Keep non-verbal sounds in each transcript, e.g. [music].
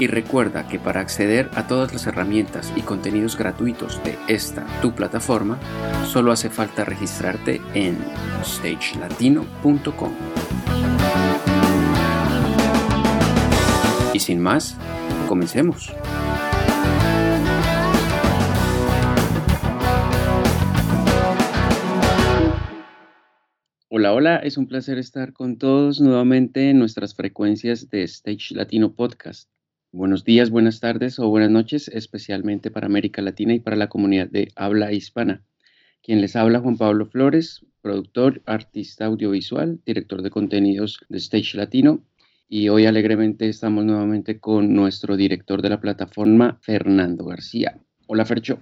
Y recuerda que para acceder a todas las herramientas y contenidos gratuitos de esta tu plataforma, solo hace falta registrarte en stagelatino.com. Y sin más, comencemos. Hola, hola, es un placer estar con todos nuevamente en nuestras frecuencias de Stage Latino Podcast. Buenos días, buenas tardes o buenas noches, especialmente para América Latina y para la comunidad de habla hispana. Quien les habla, Juan Pablo Flores, productor, artista audiovisual, director de contenidos de Stage Latino. Y hoy alegremente estamos nuevamente con nuestro director de la plataforma, Fernando García. Hola, Fercho.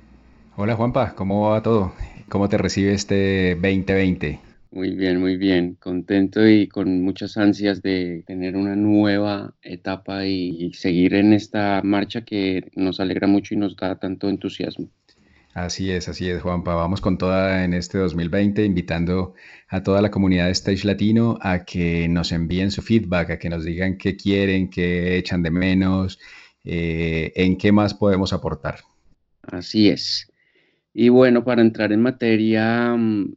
Hola, Juanpa, ¿cómo va todo? ¿Cómo te recibe este 2020? Muy bien, muy bien. Contento y con muchas ansias de tener una nueva etapa y, seguir en esta marcha que nos alegra mucho y nos da tanto entusiasmo. Así es, así es, Juanpa. Vamos con toda en este 2020, invitando a toda la comunidad de Stage Latino a que nos envíen su feedback, a que nos digan qué quieren, qué echan de menos, eh, en qué más podemos aportar. Así es. Y bueno, para entrar en materia, mm,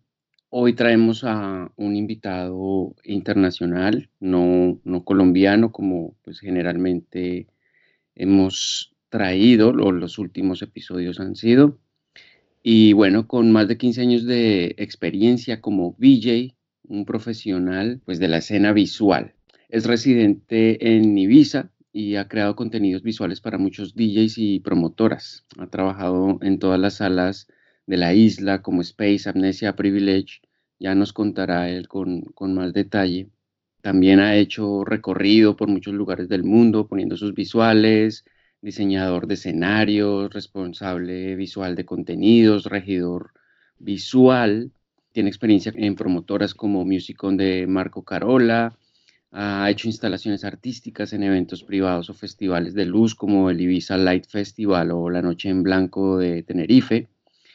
Hoy traemos a un invitado internacional, no, no colombiano, como pues generalmente hemos traído, los últimos episodios han sido. Y bueno, con más de 15 años de experiencia como VJ, un profesional pues de la escena visual. Es residente en Ibiza y ha creado contenidos visuales para muchos DJs y promotoras. Ha trabajado en todas las salas de la isla como Space, Amnesia, Privilege, ya nos contará él con, más detalle. También ha hecho recorrido por muchos lugares del mundo poniendo sus visuales, diseñador de escenarios, responsable visual de contenidos, regidor visual. Tiene experiencia en promotoras como Musicon de Marco Carola. Ha hecho instalaciones artísticas en eventos privados o festivales de luz como el Ibiza Light Festival o la Noche en Blanco de Tenerife.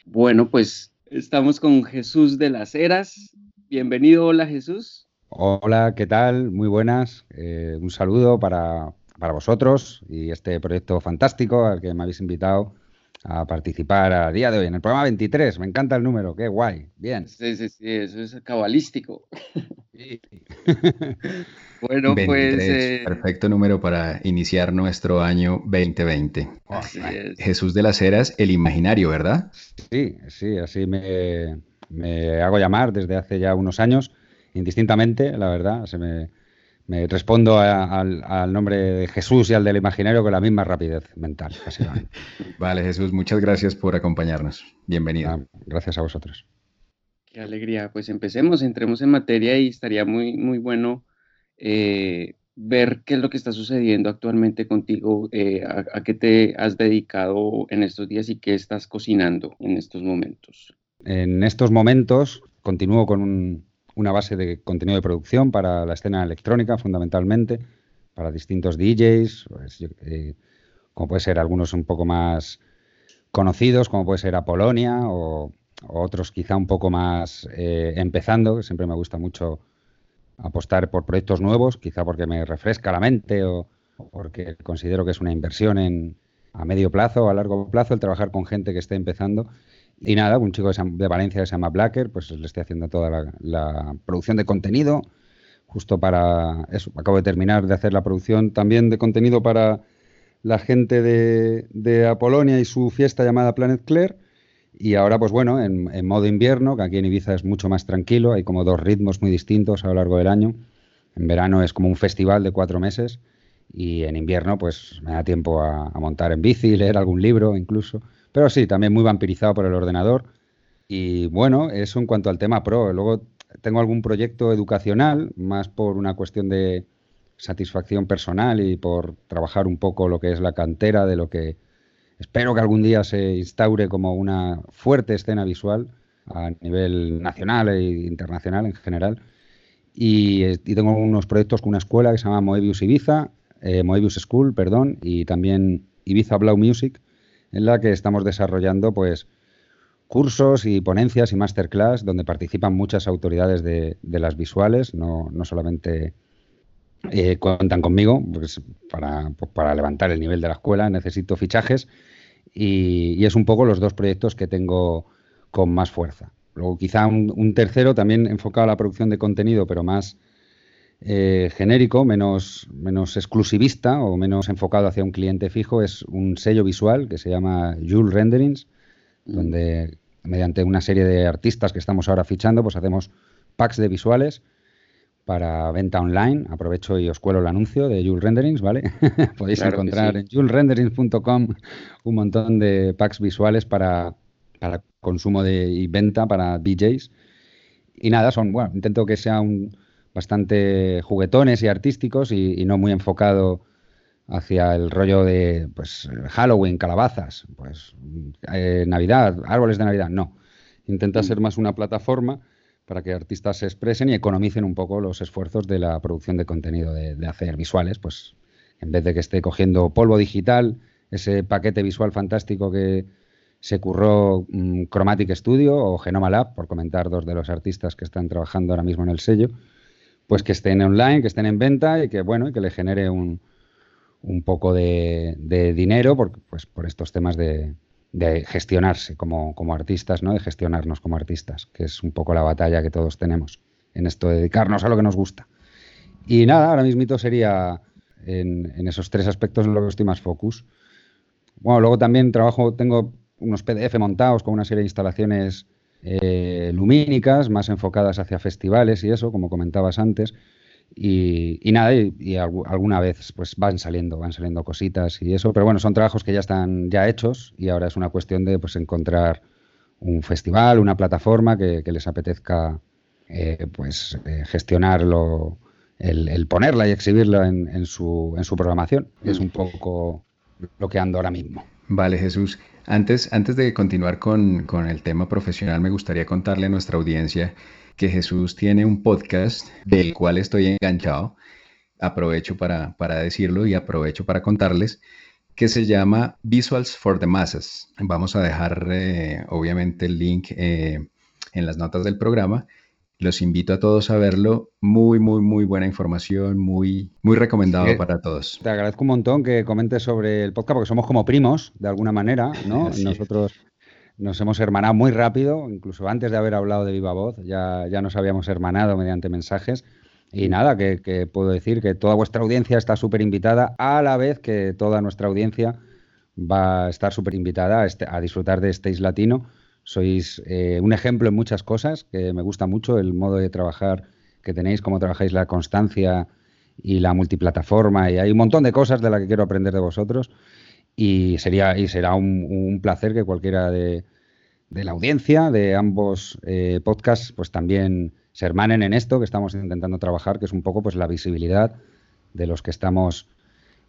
Bueno, pues estamos con Jesús de las Heras. Bienvenido, hola Jesús. Hola, ¿qué tal? Muy buenas. Eh, un saludo para, para vosotros y este proyecto fantástico al que me habéis invitado a participar a día de hoy, en el programa 23. Me encanta el número, qué guay. Bien. Sí, sí, sí, eso es cabalístico. [laughs] bueno, pues. Eh, perfecto número para iniciar nuestro año 2020. Jesús de las Heras, el imaginario, ¿verdad? Sí, sí, así me, me hago llamar desde hace ya unos años, indistintamente, la verdad. Se me me respondo al nombre de Jesús y al del imaginario con la misma rapidez mental, [laughs] vale, Jesús, muchas gracias por acompañarnos. Bienvenido. Ah, gracias a vosotros. Qué alegría. Pues empecemos, entremos en materia y estaría muy, muy bueno eh, ver qué es lo que está sucediendo actualmente contigo, eh, a, qué te has dedicado en estos días y qué estás cocinando en estos momentos. En estos momentos continúo con un, una base de contenido de producción para la escena electrónica fundamentalmente, para distintos DJs, pues, eh, como puede ser algunos un poco más conocidos, como puede ser Apolonia o, o otros quizá un poco más eh, empezando, que siempre me gusta mucho apostar por proyectos nuevos, quizá porque me refresca la mente o, porque considero que es una inversión en, a medio plazo o a largo plazo el trabajar con gente que esté empezando y nada, un chico de Valencia que se llama Blacker, pues le estoy haciendo toda la, producción de contenido, justo para eso. Acabo de terminar de hacer la producción también de contenido para la gente de, Apolonia y su fiesta llamada Planet Claire. Y ahora, pues bueno, en, en, modo invierno, que aquí en Ibiza es mucho más tranquilo, hay como dos ritmos muy distintos a lo largo del año. En verano es como un festival de cuatro meses y en invierno pues me da tiempo a, montar en bici, leer algún libro incluso. Pero sí, también muy vampirizado por el ordenador. Y bueno, eso en cuanto al tema pro. Luego tengo algún proyecto educacional, más por una cuestión de satisfacción personal y por trabajar un poco lo que es la cantera de lo que espero que algún día se instaure como una fuerte escena visual a nivel nacional e internacional en general. Y, y tengo unos proyectos con una escuela que se llama Moebius Ibiza, eh, Moebius School, perdón, y también Ibiza Blau Music, en la que estamos desarrollando pues cursos y ponencias y masterclass donde participan muchas autoridades de, las visuales, no, solamente eh, cuentan conmigo pues, para, pues, para, levantar el nivel de la escuela, necesito fichajes y, es un poco los dos proyectos que tengo con más fuerza. Luego quizá un tercero también enfocado a la producción de contenido, pero más eh, genérico, menos, menos exclusivista o menos enfocado hacia un cliente fijo, es un sello visual que se llama Joule Renderings, mm. donde mediante una serie de artistas que estamos ahora fichando, pues hacemos packs de visuales para venta online. Aprovecho y os cuelo el anuncio de Joule Renderings, ¿vale? [laughs] Podéis encontrar en julerenderings.com un montón de packs visuales para, para consumo de, y venta para DJs. Y nada, son, bueno, intento que sea un, bastante juguetones y artísticos y, no muy enfocado hacia el rollo de pues Halloween, calabazas, pues eh, Navidad, árboles de Navidad, no. Intenta ser más una plataforma para que artistas se expresen y economicen un poco los esfuerzos de la producción de contenido, de, hacer visuales, pues en vez de que esté cogiendo polvo digital, ese paquete visual fantástico que se curró mm, Chromatic Studio o Genoma Lab, por comentar dos de los artistas que están trabajando ahora mismo en el sello, pues que estén online, que estén en venta y que bueno, y que le genere un, un poco de, dinero por, pues, por estos temas de, gestionarse como, como, artistas, ¿no? De gestionarnos como artistas, que es un poco la batalla que todos tenemos en esto de dedicarnos a lo que nos gusta. Y nada, ahora mismo sería en, en esos tres aspectos en lo que estoy más focus. Bueno, luego también trabajo, tengo unos PDF montados con una serie de instalaciones eh, lumínicas, más enfocadas hacia festivales y eso, como comentabas antes. Y, nada, y, alguna vez pues van saliendo, van saliendo cositas y eso, pero bueno, son trabajos que ya están ya hechos y ahora es una cuestión de pues encontrar un festival, una plataforma que, les apetezca eh, pues eh, gestionarlo, el, ponerla y exhibirla en, su, en su programación. Es un poco lo que ando ahora mismo. Vale, Jesús. Antes, antes de continuar con, con, el tema profesional, me gustaría contarle a nuestra audiencia que Jesús tiene un podcast del cual estoy enganchado. Aprovecho para, para decirlo y aprovecho para contarles que se llama Visuals for the Masses. Vamos a dejar eh, obviamente el link eh, en las notas del programa los invito a todos a verlo. Muy, muy, muy buena información, muy, muy recomendado para todos. Te agradezco un montón que comentes sobre el podcast porque somos como primos, de alguna manera, ¿no? [laughs] Nosotros nos hemos hermanado muy rápido, incluso antes de haber hablado de viva voz, ya, ya nos habíamos hermanado mediante mensajes. Y nada, que, puedo decir que toda vuestra audiencia está súper invitada, a la vez que toda nuestra audiencia va a estar súper invitada a, este, a disfrutar de este Latino sois eh, un ejemplo en muchas cosas, que me gusta mucho el modo de trabajar que tenéis, cómo trabajáis la constancia y la multiplataforma, y hay un montón de cosas de las que quiero aprender de vosotros. Y sería y será un, placer que cualquiera de, la audiencia de ambos eh, podcasts pues también se hermanen en esto que estamos intentando trabajar, que es un poco pues la visibilidad de los que estamos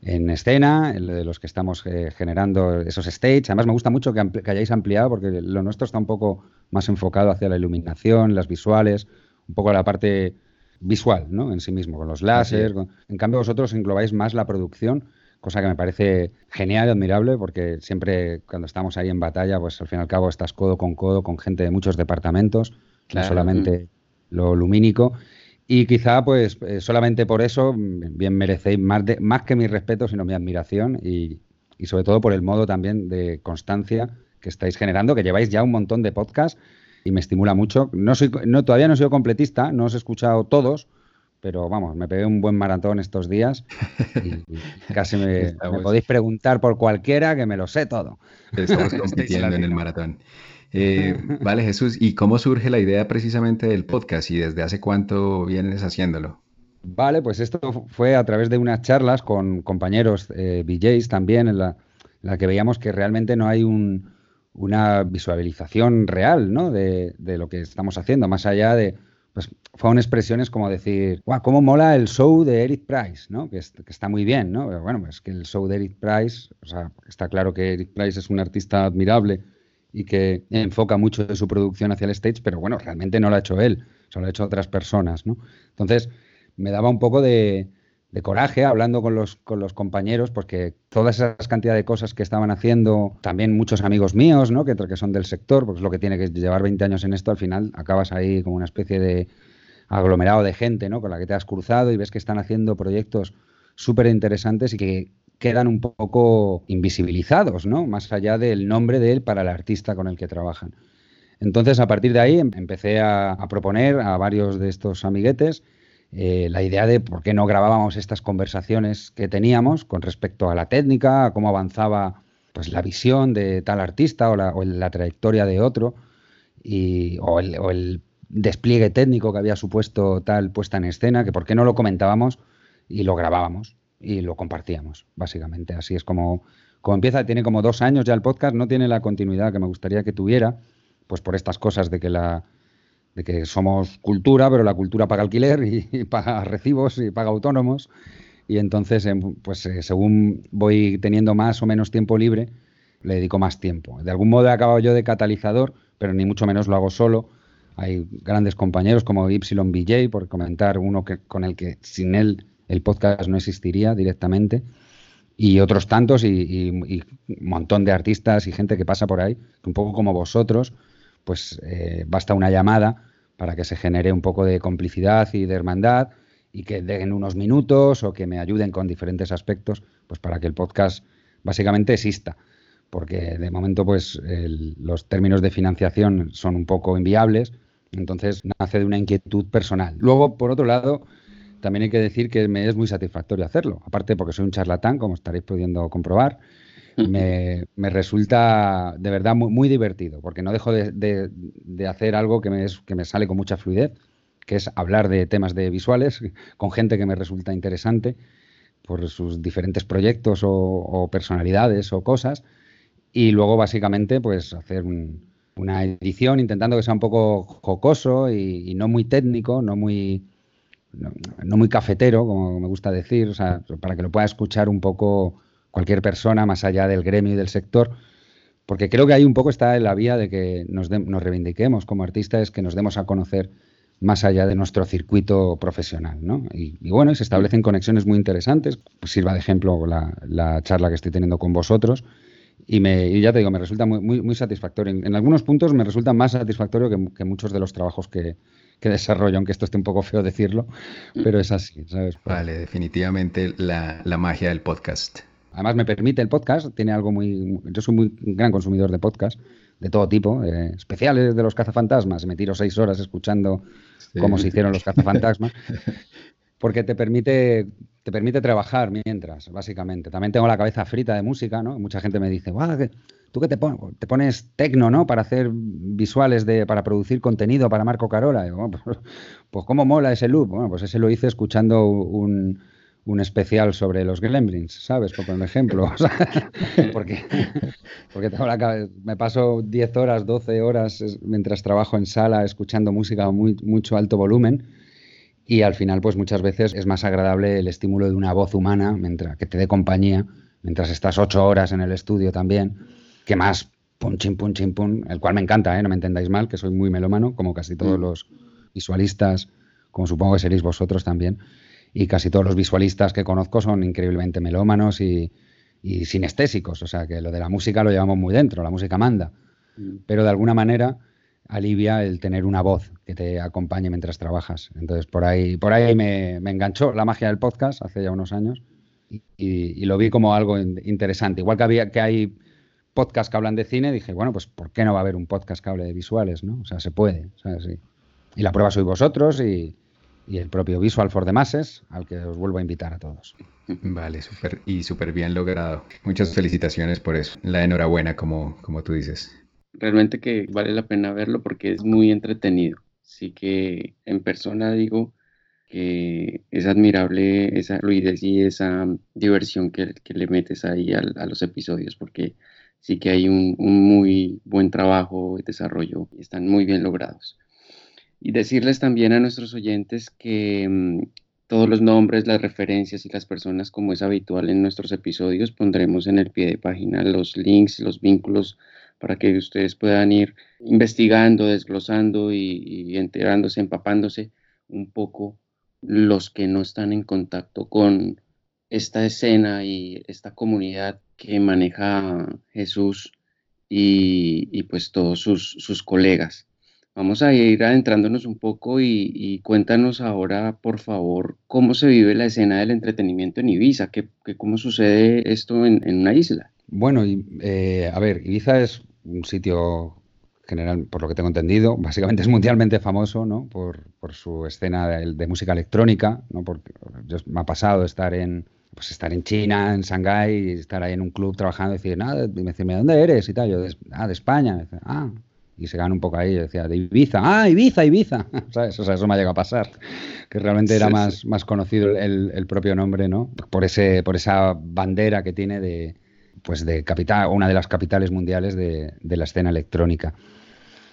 en escena, de los que estamos eh, generando esos stages. Además, me gusta mucho que, hayáis ampliado porque lo nuestro está un poco más enfocado hacia la iluminación, las visuales, un poco a la parte visual, ¿no? En sí mismo, con los láser. En cambio, vosotros englobáis más la producción, cosa que me parece genial y admirable porque siempre cuando estamos ahí en batalla, pues al fin y al cabo estás codo con codo con gente de muchos departamentos, no solamente lo lumínico. Y quizá, pues, eh, solamente por eso, mm, bien merecéis más, de, más que mi respeto, sino mi admiración y, sobre todo por el modo también de constancia que estáis generando, que lleváis ya un montón de podcasts y me estimula mucho. No soy, no, todavía no he sido completista, no os he escuchado todos, pero vamos, me pegué un buen maratón estos días y, casi me, [laughs] podéis preguntar por cualquiera que me lo sé todo. Estamos [laughs] compitiendo en el maratón. Eh, [laughs] vale, Jesús, ¿y cómo surge la idea precisamente del podcast y desde hace cuánto vienes haciéndolo? Vale, pues esto fue a través de unas charlas con compañeros eh, también, en la, que veíamos que realmente no hay una visualización real ¿no? de, lo que estamos haciendo, más allá de, pues fueron expresiones como decir, guau, cómo mola el show de Eric Price, ¿no? Que, está muy bien, ¿no? Pero bueno, pues que el show de Eric Price, o sea, está claro que Eric Price es un artista admirable y que enfoca mucho de su producción hacia el stage, pero bueno, realmente no lo ha hecho él, solo lo ha hecho otras personas, ¿no? Entonces, me daba un poco de, coraje hablando con los, con los compañeros, porque todas esas cantidades de cosas que estaban haciendo, también muchos amigos míos, ¿no? que, que son del sector, porque es lo que tiene que llevar 20 años en esto, al final acabas ahí como una especie de aglomerado de gente ¿no? con la que te has cruzado y ves que están haciendo proyectos súper interesantes y que quedan un poco invisibilizados, ¿no? más allá del nombre de él para el artista con el que trabajan. Entonces, a partir de ahí em, empecé a proponer a varios de estos amiguetes eh, la idea de por qué no grabábamos estas conversaciones que teníamos con respecto a la técnica, a cómo avanzaba pues, la visión de tal artista o la, trayectoria de otro, y, o, el, despliegue técnico que había supuesto tal puesta en escena, que por qué no lo comentábamos y lo grabábamos y lo compartíamos, básicamente. Así es como, como empieza, tiene como dos años ya el podcast, no tiene la continuidad que me gustaría que tuviera, pues por estas cosas de que la de que somos cultura, pero la cultura paga alquiler y, paga recibos y paga autónomos. Y entonces, em, pues eh, según voy teniendo más o menos tiempo libre, le dedico más tiempo. De algún modo he acabado yo de catalizador, pero ni mucho menos lo hago solo. Hay grandes compañeros como YBJ, por comentar uno que, con el que sin él el podcast no existiría directamente, y otros tantos y, un montón de artistas y gente que pasa por ahí, un poco como vosotros, pues eh, basta una llamada para que se genere un poco de complicidad y de hermandad y que den unos minutos o que me ayuden con diferentes aspectos, pues para que el podcast básicamente exista. Porque de momento, pues los términos de financiación son un poco inviables, entonces nace de una inquietud personal. Luego, por otro lado, también hay que decir que me es muy satisfactorio hacerlo, aparte porque soy un charlatán, como estaréis pudiendo comprobar, me, resulta de verdad muy, divertido, porque no dejo de, hacer algo que me, que me sale con mucha fluidez, que es hablar de temas de visuales con gente que me resulta interesante por sus diferentes proyectos o, personalidades o cosas, y luego básicamente pues hacer una edición intentando que sea un poco jocoso y, no muy técnico, no muy... No, muy cafetero, como me gusta decir, para que lo pueda escuchar un poco cualquier persona más allá del gremio y del sector, porque creo que ahí un poco está en la vía de que nos, reivindiquemos como artistas, que nos demos a conocer más allá de nuestro circuito profesional, ¿no? Y, bueno, se establecen conexiones muy interesantes. Pues sirva de ejemplo la, charla que estoy teniendo con vosotros. Y, me, ya te digo, me resulta muy, muy, satisfactorio. En, algunos puntos me resulta más satisfactorio que, muchos de los trabajos que, desarrollo, aunque esto esté un poco feo decirlo, pero es así, ¿sabes? Vale, definitivamente la, la magia del podcast. Además me permite el podcast, tiene algo muy... Yo soy muy gran consumidor de podcast, de todo tipo, eh, especiales de los cazafantasmas, me tiro seis horas escuchando cómo se hicieron los cazafantasmas, [laughs] porque te permite, te permite trabajar mientras, básicamente. También tengo la cabeza frita de música, ¿no? Mucha gente me dice, ¿tú qué te pones? Te pones tecno, ¿no? Para hacer visuales, de, para producir contenido para Marco Carola. Pues, pues, ¿cómo mola ese loop? Bueno, pues ese lo hice escuchando un un especial sobre los Gremlins, ¿sabes? Por un ejemplo. [laughs] porque porque tengo la me paso 10 horas, 12 horas mientras trabajo en sala escuchando música a muy, mucho alto volumen y al final pues muchas veces es más agradable el estímulo de una voz humana mientras que te dé compañía mientras estás 8 horas en el estudio también que más pum chim pum chim pum, el cual me encanta, ¿eh? no me entendáis mal, que soy muy melómano como casi todos mm. los visualistas, como supongo que seréis vosotros también y casi todos los visualistas que conozco son increíblemente melómanos y, sinestésicos, o sea que lo de la música lo llevamos muy dentro, la música manda, mm. pero de alguna manera alivia el tener una voz que te acompañe mientras trabajas. Entonces por ahí, por ahí me, enganchó la magia del podcast hace ya unos años y, lo vi como algo interesante. Igual que, había, que hay podcasts que hablan de cine, dije, bueno, pues ¿por qué no va a haber un podcast que hable de visuales? ¿no? O sea, se puede. Y la prueba sois vosotros y, el propio Visual for the Masses, al que os vuelvo a invitar a todos. [laughs] Vale, súper y súper bien logrado. Muchas felicitaciones por eso. La enhorabuena, como, como tú dices. Realmente que vale la pena verlo porque es muy entretenido. Así que en persona digo que es admirable esa fluidez y esa diversión que, le metes ahí a, los episodios porque sí que hay un, muy buen trabajo de desarrollo y están muy bien logrados. Y decirles también a nuestros oyentes que mm, todos los nombres, las referencias y las personas, como es habitual en nuestros episodios, pondremos en el pie de página los links, los vínculos para que ustedes puedan ir investigando, desglosando y, enterándose, empapándose un poco los que no están en contacto con esta escena y esta comunidad que maneja Jesús y, pues todos sus, sus colegas. Vamos a ir adentrándonos un poco y, cuéntanos ahora, por favor, cómo se vive la escena del entretenimiento en Ibiza, ¿Qué, cómo sucede esto en, una isla. Bueno, eh, a ver, Ibiza es un sitio general, por lo que tengo entendido, [laughs] básicamente es mundialmente famoso, ¿no? Por, su escena de, música electrónica, ¿no? Porque me ha pasado estar en, pues estar en China, en Shanghái, y estar ahí en un club trabajando y decir, nada, y me decirme, ¿dónde eres? Y tal, yo, ah, de España. ah, y se gana un poco ahí, decía, de Ibiza, ah, Ibiza, Ibiza, [laughs] ¿sabes? O sea, eso me ha llegado a pasar, [laughs] que realmente era más, más conocido el, propio nombre, ¿no? Por, ese, por esa bandera que tiene de, pues de capital, una de las capitales mundiales de, la escena electrónica.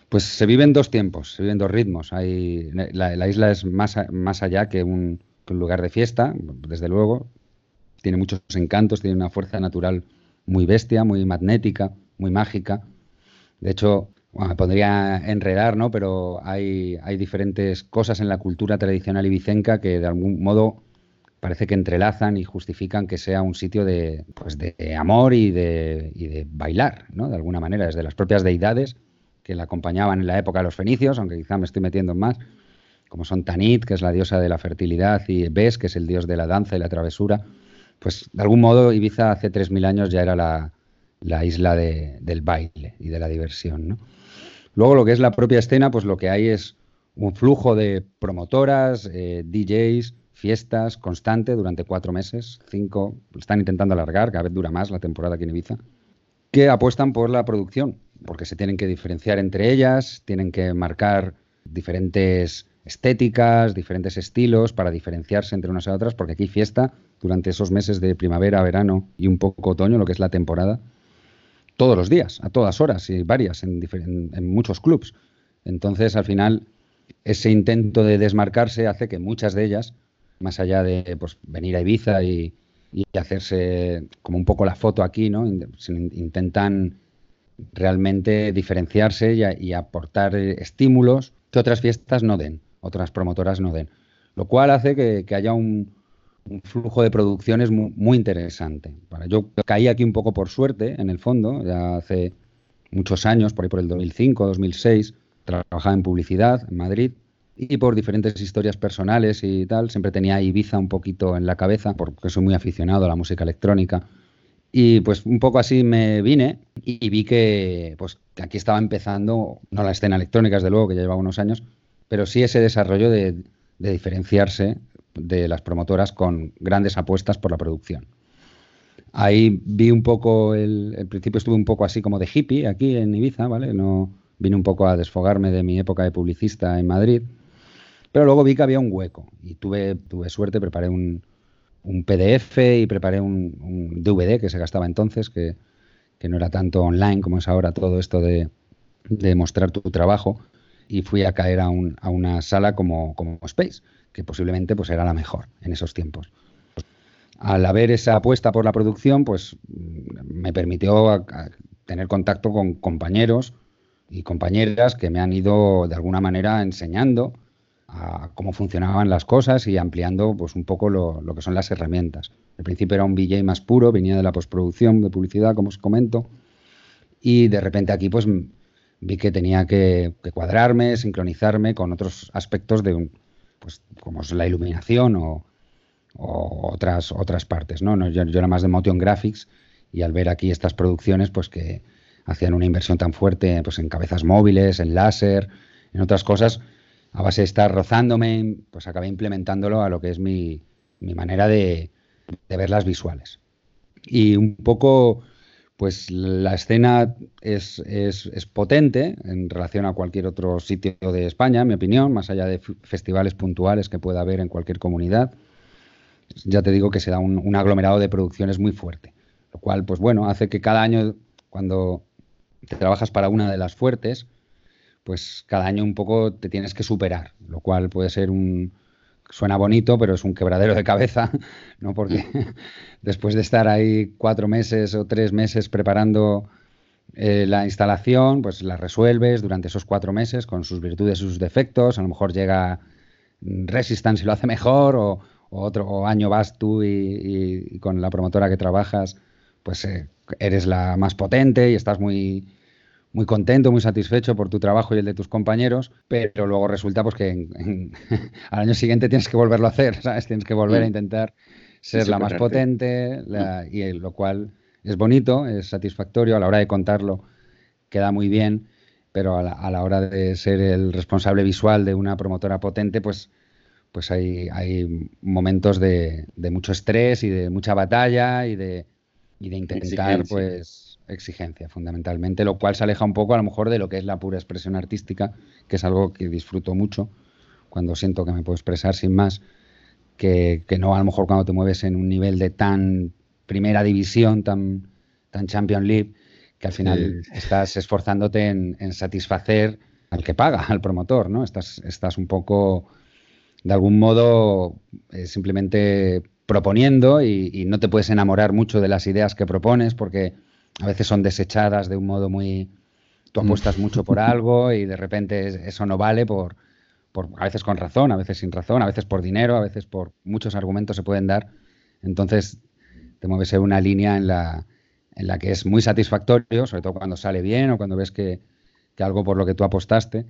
Pues se viven dos tiempos, se viven dos ritmos. Hay, la, isla es más, más allá que un, lugar de fiesta, desde luego. Tiene muchos encantos, tiene una fuerza natural muy bestia, muy magnética, muy mágica. De hecho, bueno, podría enredar, ¿no? Pero hay, hay diferentes cosas en la cultura tradicional ibicenca que de algún modo parece que entrelazan y justifican que sea un sitio de, pues de amor y de, y de bailar, ¿no? De alguna manera, desde las propias deidades que la acompañaban en la época de los fenicios, aunque quizá me estoy metiendo en más, como son Tanit, que es la diosa de la fertilidad, y Bes, que es el dios de la danza y la travesura, pues de algún modo Ibiza hace 3.000 años ya era la, la isla de, del baile y de la diversión, ¿no? Luego lo que es la propia escena, pues lo que hay es un flujo de promotoras, eh, DJs, fiestas constante durante cuatro meses, cinco, están intentando alargar, cada vez dura más la temporada aquí en Ibiza, que apuestan por la producción, porque se tienen que diferenciar entre ellas, tienen que marcar diferentes estéticas, diferentes estilos para diferenciarse entre unas y otras, porque aquí fiesta durante esos meses de primavera, verano y un poco otoño, lo que es la temporada, todos los días, a todas horas y varias en, muchos clubs. Entonces, al final, ese intento de desmarcarse hace que muchas de ellas, más allá de pues, venir a Ibiza y, hacerse como un poco la foto aquí, ¿no? intentan realmente diferenciarse y, aportar estímulos que otras fiestas no den, otras promotoras no den. Lo cual hace que haya un, un flujo de producciones muy, interesante. yo caí aquí un poco por suerte, en el fondo, ya hace muchos años, por ahí por el 2005, 2006, trabajaba en publicidad en Madrid y por diferentes historias personales y tal, siempre tenía Ibiza un poquito en la cabeza, porque soy muy aficionado a la música electrónica. Y pues un poco así me vine y vi que pues aquí estaba empezando, no la escena electrónica, desde luego, que ya llevaba unos años, pero sí ese desarrollo de, de diferenciarse de las promotoras con grandes apuestas por la producción. Ahí vi un poco, el, principio estuve un poco así como de hippie aquí en Ibiza, ¿vale? No, vine un poco a desfogarme de mi época de publicista en Madrid, pero luego vi que había un hueco y tuve, suerte, preparé un, PDF y preparé un, DVD que se gastaba entonces, que, no era tanto online como es ahora todo esto de, mostrar tu trabajo, y fui a caer a, una sala como, como Space que posiblemente pues era la mejor en esos tiempos. Al haber esa apuesta por la producción, pues me permitió tener contacto con compañeros y compañeras que me han ido de alguna manera enseñando a cómo funcionaban las cosas y ampliando pues un poco lo, que son las herramientas. Al principio era un VJ más puro, venía de la postproducción, de publicidad, como os comento, y de repente aquí pues vi que tenía que cuadrarme, sincronizarme con otros aspectos de un, pues como es la iluminación o, otras, otras partes. ¿no? yo, era más de motion graphics y al ver aquí estas producciones, pues que hacían una inversión tan fuerte pues, en cabezas móviles, en láser, en otras cosas, a base de estar rozándome, pues acabé implementándolo a lo que es mi, mi manera de, ver las visuales. Y un poco, pues la escena es, potente en relación a cualquier otro sitio de España, en mi opinión, más allá de festivales puntuales que pueda haber en cualquier comunidad. Ya te digo que se da un, aglomerado de producciones muy fuerte, lo cual, pues bueno, hace que cada año, cuando te trabajas para una de las fuertes, pues cada año un poco te tienes que superar, lo cual puede ser un, suena bonito, pero es un quebradero de cabeza, [laughs] ¿no? Porque [laughs] después de estar ahí cuatro meses o tres meses preparando eh, la instalación, pues la resuelves durante esos cuatro meses con sus virtudes y sus defectos. A lo mejor llega Resistance y lo hace mejor, o, otro año vas tú y, con la promotora que trabajas, pues eh, eres la más potente y estás muy muy contento, muy satisfecho por tu trabajo y el de tus compañeros, pero luego resulta pues que [laughs] al año siguiente tienes que volverlo a hacer, [laughs] ¿sabes? Tienes que volver a mm. intentar ser la más potente, mm. y lo cual es bonito, es satisfactorio, a la hora de contarlo queda muy bien, pero a la, hora de ser el responsable visual de una promotora potente, pues, pues hay, hay momentos de, mucho estrés y de mucha batalla y de, y de intentar pues exigencia, fundamentalmente, lo cual se aleja un poco a lo mejor de lo que es la pura expresión artística, que es algo que disfruto mucho cuando siento que me puedo expresar sin más, que, no a lo mejor cuando te mueves en un nivel de tan primera división, tan, tan Champion League, que al final estás esforzándote en, satisfacer al que paga, al promotor, ¿no? Estás, estás un poco, de algún modo, eh, simplemente proponiendo y, no te puedes enamorar mucho de las ideas que propones porque a veces son desechadas de un modo muy... Tú mm. apuestas mucho por [laughs] algo y de repente eso no vale por, por, a veces con razón, a veces sin razón, a veces por dinero, a veces por muchos argumentos se pueden dar. Entonces te mueves en una línea en la, en la que es muy satisfactorio, sobre todo cuando sale bien o cuando ves que, algo por lo que tú apostaste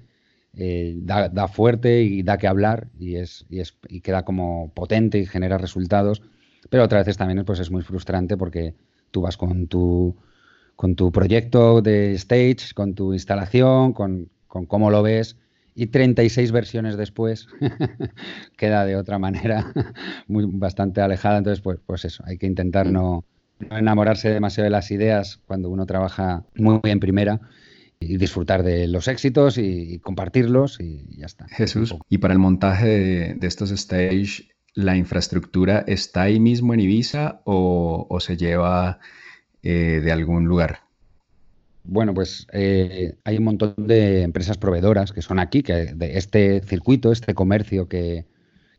eh, da, da, fuerte y da que hablar y, es, y, es, y queda como potente y genera resultados. Pero otras veces también pues, es muy frustrante porque tú vas con tu con tu proyecto de stage, con tu instalación, con, cómo lo ves. Y 36 versiones después [laughs] queda de otra manera [laughs] muy, bastante alejada. Entonces, pues, pues eso, hay que intentar no, enamorarse demasiado de las ideas cuando uno trabaja muy, en primera y disfrutar de los éxitos y, compartirlos y ya está. Jesús, y para el montaje de, de, estos stage, ¿la infraestructura está ahí mismo en Ibiza o, o se lleva eh, de algún lugar? Bueno, pues eh, hay un montón de empresas proveedoras que son aquí, que de este circuito, este comercio que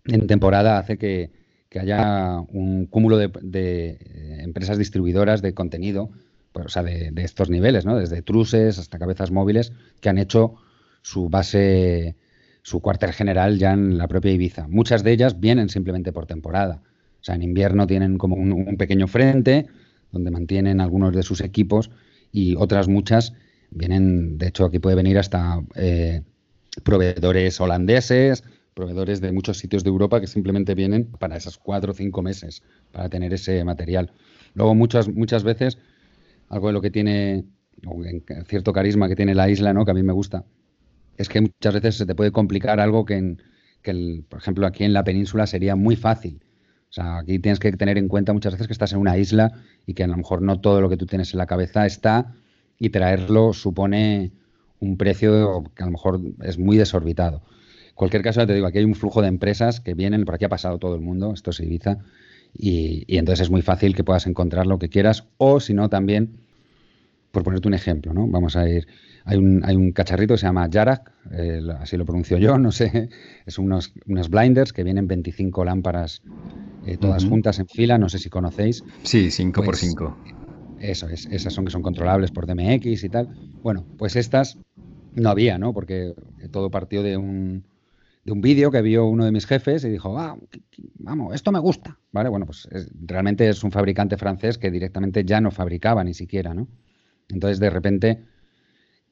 en temporada hace que, haya un cúmulo de, eh, empresas distribuidoras de contenido, pues, o sea, de, estos niveles, ¿no? Desde truses hasta cabezas móviles, que han hecho su base, su cuartel general ya en la propia Ibiza. Muchas de ellas vienen simplemente por temporada. O sea, en invierno tienen como un pequeño frente, donde mantienen algunos de sus equipos y otras muchas vienen, de hecho aquí puede venir hasta eh, proveedores holandeses, proveedores de muchos sitios de Europa que simplemente vienen para esos cuatro o cinco meses para tener ese material. Luego muchas, muchas veces, algo de lo que tiene, cierto carisma que tiene la isla, ¿no? que a mí me gusta, es que muchas veces se te puede complicar algo que por ejemplo, aquí en la península sería muy fácil. Sea, aquí tienes que tener en cuenta muchas veces que estás en una isla y que a lo mejor no todo lo que tú tienes en la cabeza está y traerlo supone un precio que a lo mejor es muy desorbitado. En cualquier caso, te digo, aquí hay un flujo de empresas que vienen, por aquí ha pasado todo el mundo, esto es Ibiza, y, entonces es muy fácil que puedas encontrar lo que quieras, o si no, también, por ponerte un ejemplo, ¿no? Vamos a ir hay un, hay un cacharrito que se llama Jarak, eh, así lo pronuncio yo, [laughs] no sé. Es unos, unas blinders que vienen 25 lámparas eh, todas juntas en fila, no sé si conocéis. Sí, 5 por 5 pues, Eso es, esas son que son controlables por DMX y tal. Bueno, pues estas no había, ¿no? Porque todo partió de un, de un vídeo que vio uno de mis jefes y dijo, ah, vamos, esto me gusta, ¿vale? Bueno, pues realmente es un fabricante francés que directamente ya no fabricaba ni siquiera, ¿no? Entonces, de repente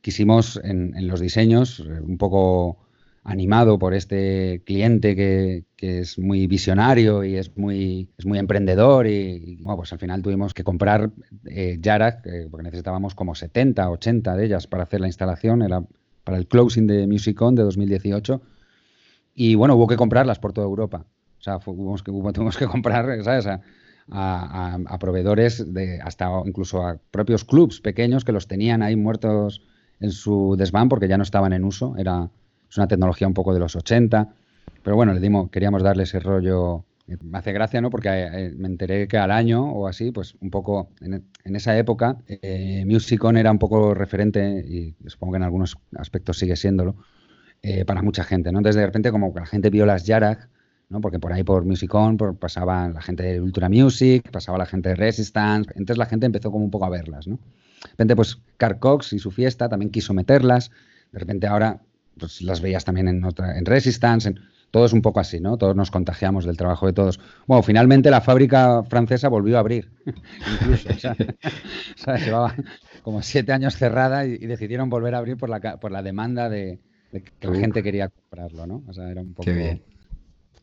quisimos en, los diseños, eh, un poco animado por este cliente que, es muy visionario y es muy, es muy emprendedor y, bueno, pues al final tuvimos que comprar eh, eh, porque necesitábamos como 70, 80 de ellas para hacer la instalación, era para el closing de MusicCon de 2018 y bueno, hubo que comprarlas por toda Europa. O sea, tuvimos que, [laughs] tuvimos que comprar, ¿sabes? a, proveedores, de, hasta incluso a propios clubs pequeños que los tenían ahí muertos en su desván porque ya no estaban en uso. Era es una tecnología un poco de los 80. Pero bueno, le dimos, queríamos darle ese rollo. Me hace gracia, ¿no? Porque eh, me enteré que al año o así, pues un poco en, esa época, eh, Musicon era un poco referente, y supongo que en algunos aspectos sigue siéndolo, eh, para mucha gente, ¿no? Entonces de repente como que la gente vio las Yarag, ¿no? Porque por ahí por Musicon por, pasaba la gente de Ultra Music, pasaba la gente de Resistance, entonces la gente empezó como un poco a verlas, ¿no? De repente pues Carl Cox y su fiesta también quiso meterlas, de repente ahora pues las veías también en, otra, en Resistance, en, todo es un poco así, ¿no? Todos nos contagiamos del trabajo de todos. Bueno, finalmente la fábrica francesa volvió a abrir, [laughs] incluso. o, sea, llevaba como siete años cerrada y, decidieron volver a abrir por la, por la demanda de, que la gente quería comprarlo, ¿no? O sea, era un poco...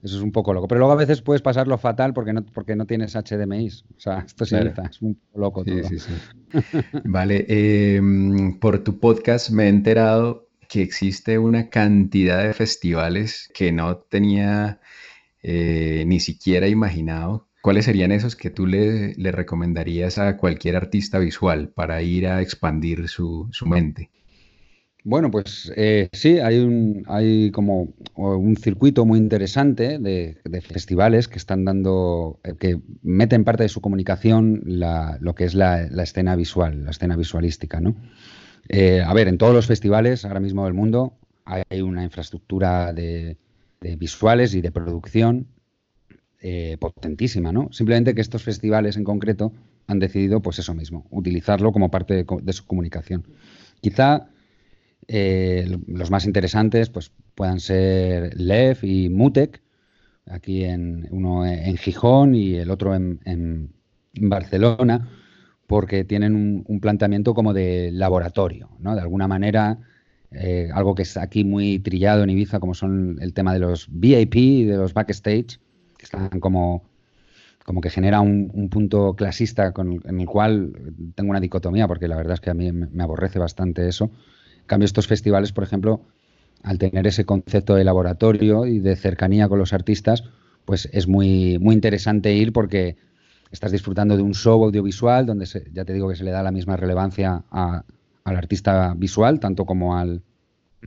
Eso es un poco loco. Pero luego a veces puedes pasarlo fatal porque no, porque no tienes HDMI. O sea, esto sí es un poco loco todo. Sí, sí. [laughs] vale. Em, por tu podcast me he enterado que existe una cantidad de festivales que no tenía eh, ni siquiera imaginado. ¿Cuáles serían esos que tú le, recomendarías a cualquier artista visual para ir a expandir su, su mente? Bueno, pues eh, sí, hay un, hay como un circuito muy interesante de, festivales que están dando, eh, que meten parte de su comunicación lo que es la, escena visual, la escena visualística, ¿no? Eh, a ver, en todos los festivales ahora mismo del mundo hay una infraestructura de, visuales y de producción potentísima, ¿no? Simplemente que estos festivales en concreto han decidido, pues eso mismo, utilizarlo como parte de su comunicación. Quizá eh, los más interesantes pues, puedan ser Lev y Mutek, aquí en uno en Gijón y el otro en, Barcelona, porque tienen un, planteamiento como de laboratorio, ¿no? De alguna manera, eh, algo que es aquí muy trillado en Ibiza, como son el tema de los VIP y de los backstage, que están como, como que genera un, punto clasista con en el cual tengo una dicotomía, porque la verdad es que a mí me aborrece bastante eso cambio, estos festivales, por ejemplo, al tener ese concepto de laboratorio y de cercanía con los artistas, pues es muy, muy interesante ir porque estás disfrutando de un show audiovisual donde ya te digo que se le da la misma relevancia al artista visual, tanto como al,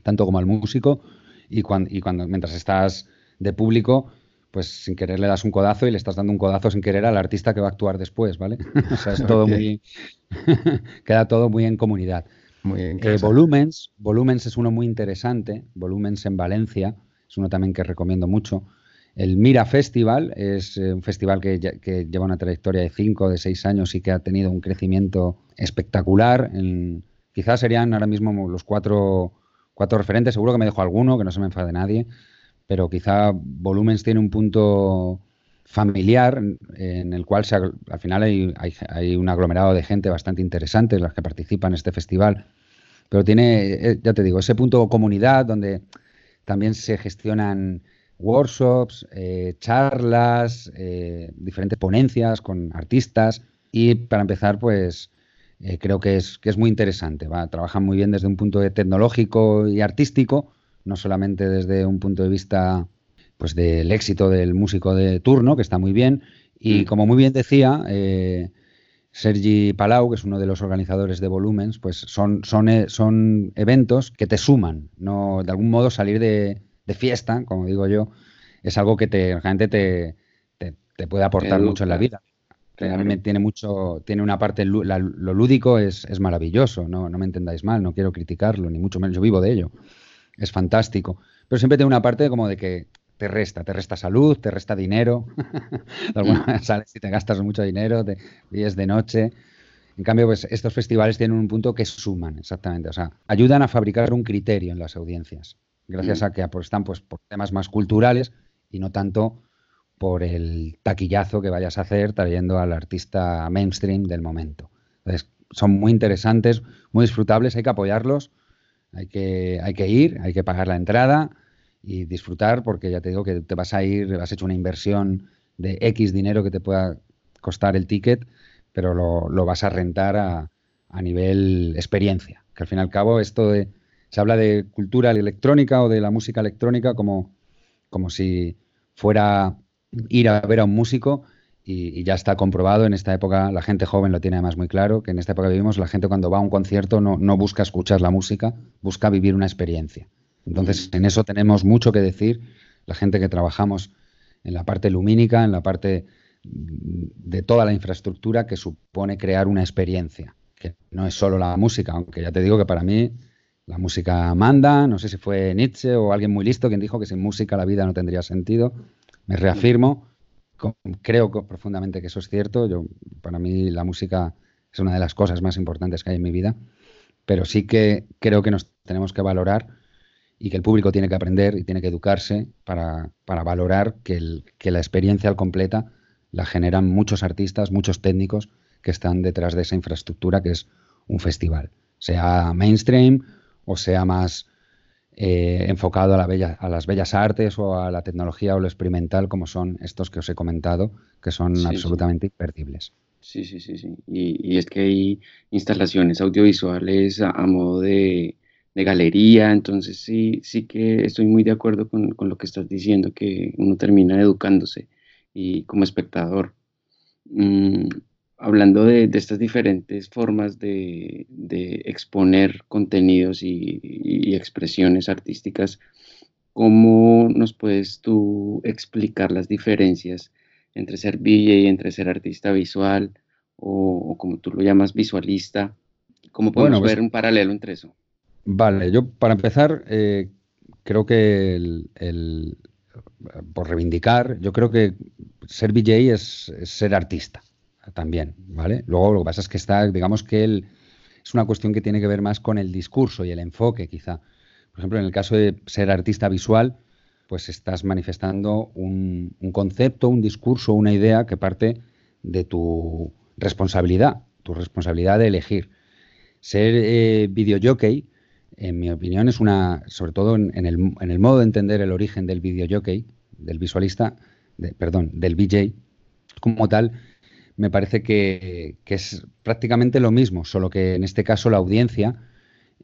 tanto como al músico, y cuando, y cuando mientras estás de público, pues sin querer le das un codazo y le estás dando un codazo sin querer al artista que va a actuar después, ¿vale? [laughs] o sea, es todo muy... [laughs] queda todo muy en comunidad. Muy eh, Volumens, Volumens es uno muy interesante, Volumens en Valencia, es uno también que recomiendo mucho. El Mira Festival es eh, un festival que, lleva una trayectoria de 5 o de 6 años y que ha tenido un crecimiento espectacular. quizás serían ahora mismo los cuatro, referentes, seguro que me dejo alguno, que no se me enfade nadie, pero quizá Volumens tiene un punto familiar en el cual al final hay, un aglomerado de gente bastante interesante, las que participan en este festival, pero tiene, eh, ya te digo, ese punto comunidad donde también se gestionan workshops, eh, charlas, eh, diferentes ponencias con artistas y para empezar, pues creo que es, que es muy interesante. ¿va? Trabajan muy bien desde un punto de tecnológico y artístico, no solamente desde un punto de vista pues del éxito del músico de turno, que está muy bien. Y mm. como muy bien decía, eh, Sergi Palau, que es uno de los organizadores de Volumens, pues son, son, eh, son eventos que te suman, no de algún modo salir de, fiesta, como digo yo, es algo que te, realmente te, te, puede aportar mucho en la vida. Me tiene mucho, tiene una parte, lo lúdico es, es maravilloso, no, no me entendáis mal, no quiero criticarlo, ni mucho menos, yo vivo de ello, es fantástico, pero siempre tiene una parte como de que te resta, te resta salud, te resta dinero. [laughs] sales y te gastas mucho dinero, te vives de noche. En cambio, pues estos festivales tienen un punto que suman, exactamente. O sea, ayudan a fabricar un criterio en las audiencias, gracias mm. a que apuestan pues, por temas más culturales y no tanto por el taquillazo que vayas a hacer trayendo al artista mainstream del momento. Entonces, son muy interesantes, muy disfrutables, hay que apoyarlos, hay que, hay que ir, hay que pagar la entrada y disfrutar porque ya te digo que te vas a ir, has hecho una inversión de X dinero que te pueda costar el ticket, pero lo, vas a rentar a, a, nivel experiencia. Que al fin y al cabo esto de, se habla de cultura electrónica o de la música electrónica como, como si fuera ir a ver a un músico y, ya está comprobado. En esta época, la gente joven lo tiene además muy claro, que en esta época vivimos, la gente cuando va a un concierto no, no busca escuchar la música, busca vivir una experiencia. Entonces, en eso tenemos mucho que decir, la gente que trabajamos en la parte lumínica, en la parte de toda la infraestructura que supone crear una experiencia, que no es solo la música, aunque ya te digo que para mí la música manda, no sé si fue Nietzsche o alguien muy listo quien dijo que sin música la vida no tendría sentido, me reafirmo, creo profundamente que eso es cierto. Yo, para mí la música es una de las cosas más importantes que hay en mi vida, pero sí que creo que nos tenemos que valorar y que el público tiene que aprender y tiene que educarse para, valorar que, la experiencia al completa la generan muchos artistas, muchos técnicos que están detrás de esa infraestructura que es un festival, sea mainstream o sea más eh, enfocado a, la a, las bellas artes o a la tecnología o lo experimental, como son estos que os he comentado, que son absolutamente imperdibles. Sí, sí, sí, sí. Y, es que hay instalaciones audiovisuales a, modo de, galería, entonces sí, sí que estoy muy de acuerdo con, con, lo que estás diciendo, que uno termina educándose y como espectador. Mm, hablando de, estas diferentes formas de, exponer contenidos y, expresiones artísticas, ¿cómo nos puedes tú explicar las diferencias entre ser VJ y entre ser artista visual o, como tú lo llamas visualista? ¿Cómo podemos pues ver un paralelo entre eso? Vale, yo para empezar eh, creo que el, por reivindicar, yo creo que ser VJ es ser artista también, ¿vale? Luego lo que pasa es que está, digamos que es una cuestión que tiene que ver más con el discurso y el enfoque, quizá. Por ejemplo, en el caso de ser artista visual, pues estás manifestando un, concepto, un discurso, una idea que parte de tu responsabilidad, tu responsabilidad de elegir. Ser eh, videojockey, en mi opinión, es una, sobre todo en, el, en, el, modo de entender el origen del videojockey, del visualista, perdón, del VJ, como tal, me parece que, es prácticamente lo mismo, solo que en este caso la audiencia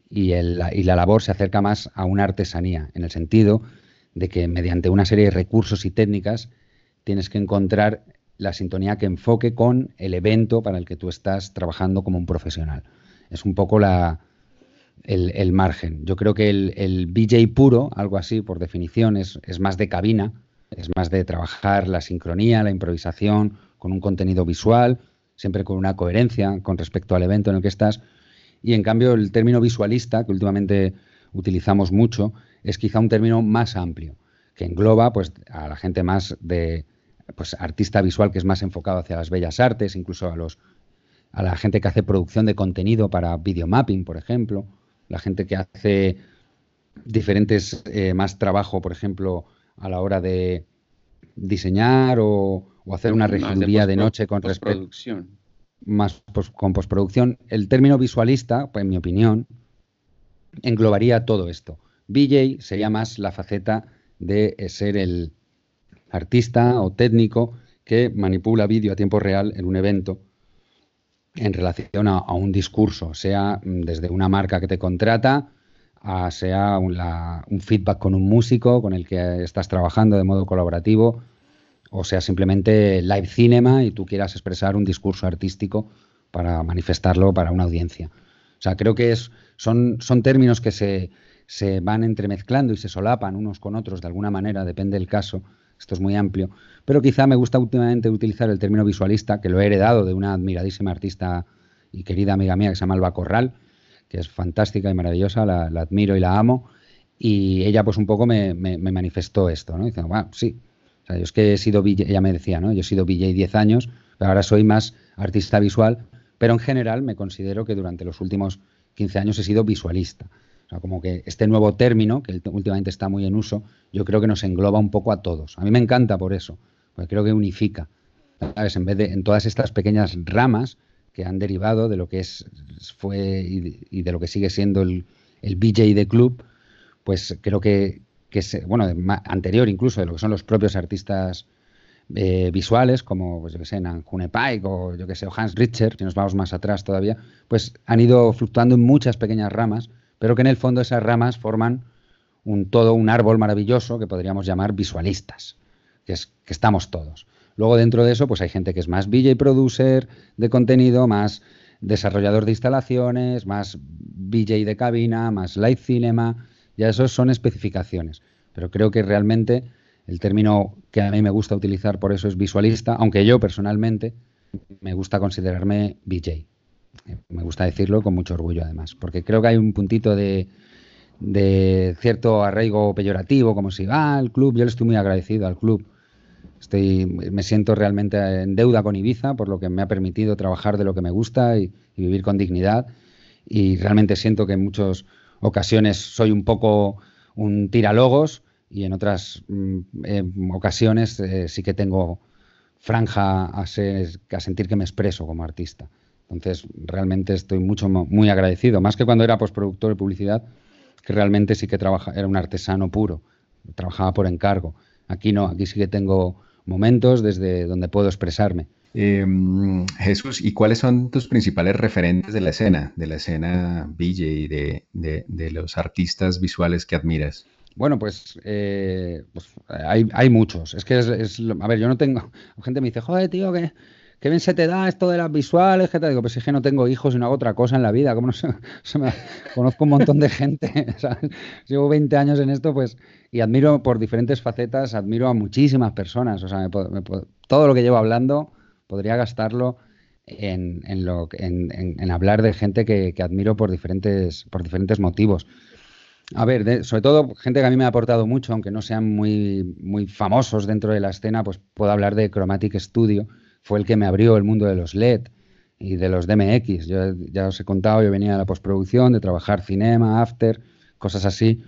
y, la labor se acerca más a una artesanía, en el sentido de que mediante una serie de recursos y técnicas tienes que encontrar la sintonía que enfoque con el evento para el que tú estás trabajando como un profesional. Es un poco la, el, margen. Yo creo que el, el, BJ puro, algo así por definición, es, es más de cabina, es más de trabajar la sincronía, la improvisación, con un contenido visual, siempre con una coherencia con respecto al evento en el que estás. Y en cambio el término visualista, que últimamente utilizamos mucho, es quizá un término más amplio, que engloba pues, a la gente más de pues, artista visual que es más enfocado hacia las bellas artes, incluso a, los, a la gente que hace producción de contenido para videomapping, por ejemplo, la gente que hace diferentes eh, más trabajo, por ejemplo, a la hora de diseñar o, o hacer una regiduría de, noche con respecto más con postproducción. El término visualista, pues, en mi opinión, englobaría todo esto. VJ sería más la faceta de ser el artista o técnico que manipula vídeo a tiempo real en un evento en relación a, un discurso, sea desde una marca que te contrata, a sea un feedback con un músico con el que estás trabajando de modo colaborativo, o sea simplemente live cinema y tú quieras expresar un discurso artístico para manifestarlo para una audiencia. O sea, creo que es, son, son términos que se, se van entremezclando y se solapan unos con otros de alguna manera, depende del caso, esto es muy amplio, pero quizá me gusta últimamente utilizar el término visualista, que lo he heredado de una admiradísima artista y querida amiga mía que se llama Alba Corral, que es fantástica y maravillosa, la, admiro y la amo, y ella pues un poco me, me, manifestó esto, ¿no? Diciendo, bueno, sí, yo es que he sido VJ, ella me decía, ¿no? Yo he sido VJ 10 años, ahora soy más artista visual, pero en general me considero que durante los últimos 15 años he sido visualista. O sea, como que este nuevo término, que últimamente está muy en uso, yo creo que nos engloba un poco a todos. A mí me encanta por eso, porque creo que unifica. ¿Sabes? En vez de en todas estas pequeñas ramas que han derivado de lo que es fue y, de lo que sigue siendo el, el BJ de club, pues creo que, que es, bueno, anterior incluso de lo que son los propios artistas eh, visuales, como, pues yo que sé, Nanjune Pike o yo que sé, Hans Richter, si nos vamos más atrás todavía, pues han ido fluctuando en muchas pequeñas ramas, pero que en el fondo esas ramas forman un todo un árbol maravilloso que podríamos llamar visualistas, que, es, que estamos todos. Luego dentro de eso, pues hay gente que es más VJ producer de contenido, más desarrollador de instalaciones, más VJ de cabina, más light cinema, ya eso son especificaciones. Pero creo que realmente el término que a mí me gusta utilizar por eso es visualista, aunque yo personalmente me gusta considerarme VJ. Me gusta decirlo con mucho orgullo además, porque creo que hay un puntito de, de cierto arraigo peyorativo, como si, va al club, yo le estoy muy agradecido al club. Estoy, me siento realmente en deuda con Ibiza por lo que me ha permitido trabajar de lo que me gusta y, vivir con dignidad. Y realmente siento que en muchas ocasiones soy un poco un tiralogos y en otras mm, ocasiones eh, sí que tengo franja a, a sentir que me expreso como artista. Entonces, realmente estoy mucho muy agradecido, más que cuando era postproductor de publicidad, que realmente sí que trabaja, era un artesano puro, trabajaba por encargo. Aquí no, aquí sí que tengo momentos desde donde puedo expresarme. Em, Jesús, ¿y cuáles son tus principales referentes de la escena, de la escena VJ, de, de, los artistas visuales que admiras? Bueno, pues, eh, pues hay, muchos. Es que es, a ver, yo no tengo, [laughs] gente me dice, joder, tío, qué bien se te da esto de las visuales, que te digo, pues es que no tengo hijos y no hago otra cosa en la vida, como no [laughs] conozco un montón de gente, [laughs] llevo 20 años en esto, pues, y admiro por diferentes facetas, admiro a muchísimas personas, o sea, todo lo que llevo hablando podría gastarlo en, en, lo, en, en hablar de gente que, que, admiro por diferentes, por diferentes motivos. A ver, sobre todo gente que a mí me ha aportado mucho, aunque no sean muy, muy famosos dentro de la escena, pues puedo hablar de Chromatic Studio, fue el que me abrió el mundo de los LED y de los DMX. Yo ya os he contado, yo venía de la postproducción, de trabajar cinema, after, cosas así,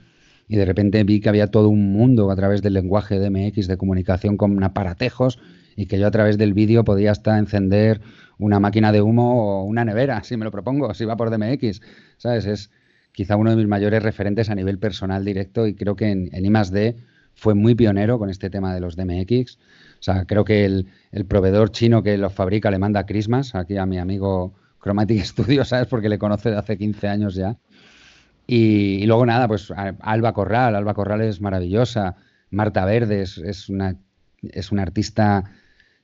y de repente vi que había todo un mundo a través del lenguaje DMX de comunicación con aparatejos y que yo a través del vídeo podía hasta encender una máquina de humo o una nevera, [laughs] si me lo propongo, si va por DMX, ¿sabes? Es quizá uno de mis mayores referentes a nivel personal directo y creo que en, en I+.D. fue muy pionero con este tema de los DMX. O sea, creo que el, el proveedor chino que los fabrica le manda Christmas aquí a mi amigo Chromatic [laughs] Studio, ¿sabes? Porque le conoce de hace 15 años ya. Y, luego nada, pues Alba Corral, Alba Corral es maravillosa, Marta Verde es, una, es una artista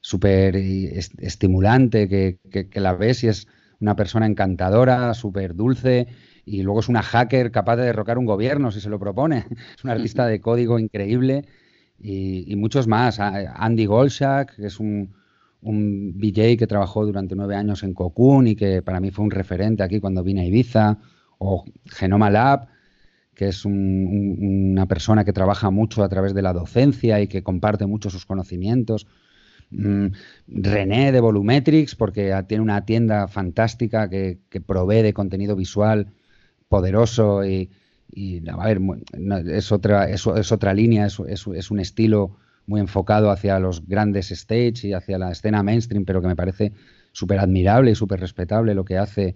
súper estimulante, que, que, la ves y es una persona encantadora, súper dulce, y luego es una hacker capaz de derrocar un gobierno si se lo propone. [laughs] Es una artista de código increíble y, muchos más. Andy Golshak, que es un, un VJ que trabajó durante nueve años en Cocoon y que para mí fue un referente aquí cuando vine a Ibiza, o Genoma Lab, que es una persona que trabaja mucho a través de la docencia y que comparte mucho sus conocimientos. Mm, René de Volumetrics, porque tiene una tienda fantástica que, provee de contenido visual poderoso y, es otra, es, otra línea, es, es, un estilo muy enfocado hacia los grandes stage y hacia la escena mainstream, pero que me parece súper admirable y súper respetable lo que hace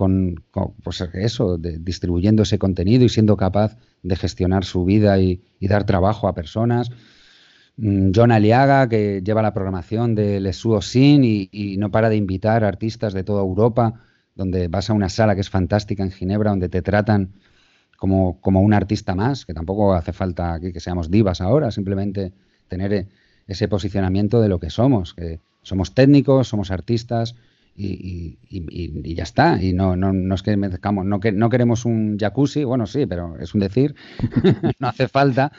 con, pues eso, distribuyendo ese contenido y siendo capaz de gestionar su vida y, dar trabajo a personas. Mm, John Aliaga, que lleva la programación de Lesuo Sin y, y no para de invitar artistas de toda Europa, donde vas a una sala que es fantástica en Ginebra, donde te tratan como, como un artista más, que tampoco hace falta que, que seamos divas ahora, simplemente tener ese posicionamiento de lo que somos, que somos técnicos, somos artistas y, ya está. Y no, no, no es que no, que no queremos un jacuzzi, bueno, sí, pero es un decir, [laughs] no hace falta,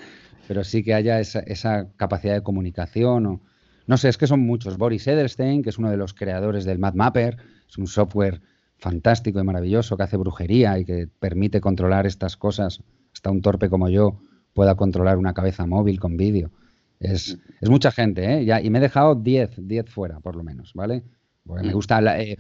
pero sí que haya esa, esa capacidad de comunicación. O, no sé, es que son muchos. Boris Edelstein, que es uno de los creadores del MadMapper, es un software fantástico y maravilloso que hace brujería y que permite controlar estas cosas, hasta un torpe como yo pueda controlar una cabeza móvil con vídeo. Es, es, mucha gente, ¿eh? Ya, y me he dejado 10, 10 fuera, por lo menos, ¿vale? Porque me mm. gusta, la, eh,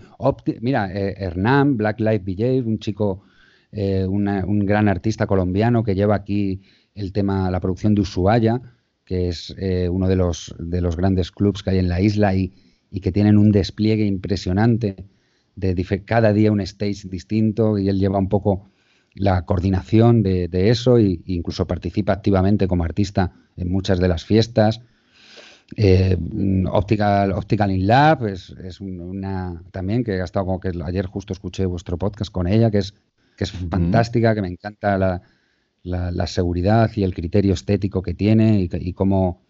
mira, eh, Hernán, Black Light BJ, un chico, eh, un gran artista colombiano que lleva aquí el tema, la producción de Ushuaia, que es eh, uno de los, de los grandes clubs que hay en la isla y, y que tienen un despliegue impresionante de cada día un stage distinto y él lleva un poco la coordinación de, eso e incluso participa activamente como artista en muchas de las fiestas. Eh, Optical, Optical in Lab es, una también que he estado como que ayer justo escuché vuestro podcast con ella, que es, que es fantástica, que me encanta la, la, seguridad y el criterio estético que tiene y, cómo,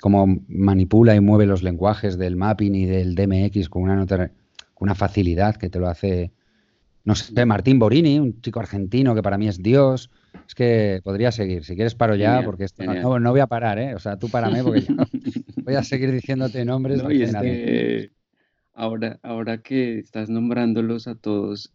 cómo manipula y mueve los lenguajes del mapping y del DMX con una, facilidad que te lo hace, no sé, Martín Borini, un chico argentino que para mí es Dios. Es que podría seguir. Si quieres paro ya, porque esto, no, no, voy a parar, ¿eh? O sea, tú párame porque yo [laughs] voy a seguir diciéndote nombres. No, y ahora, ahora que estás nombrándolos a todos,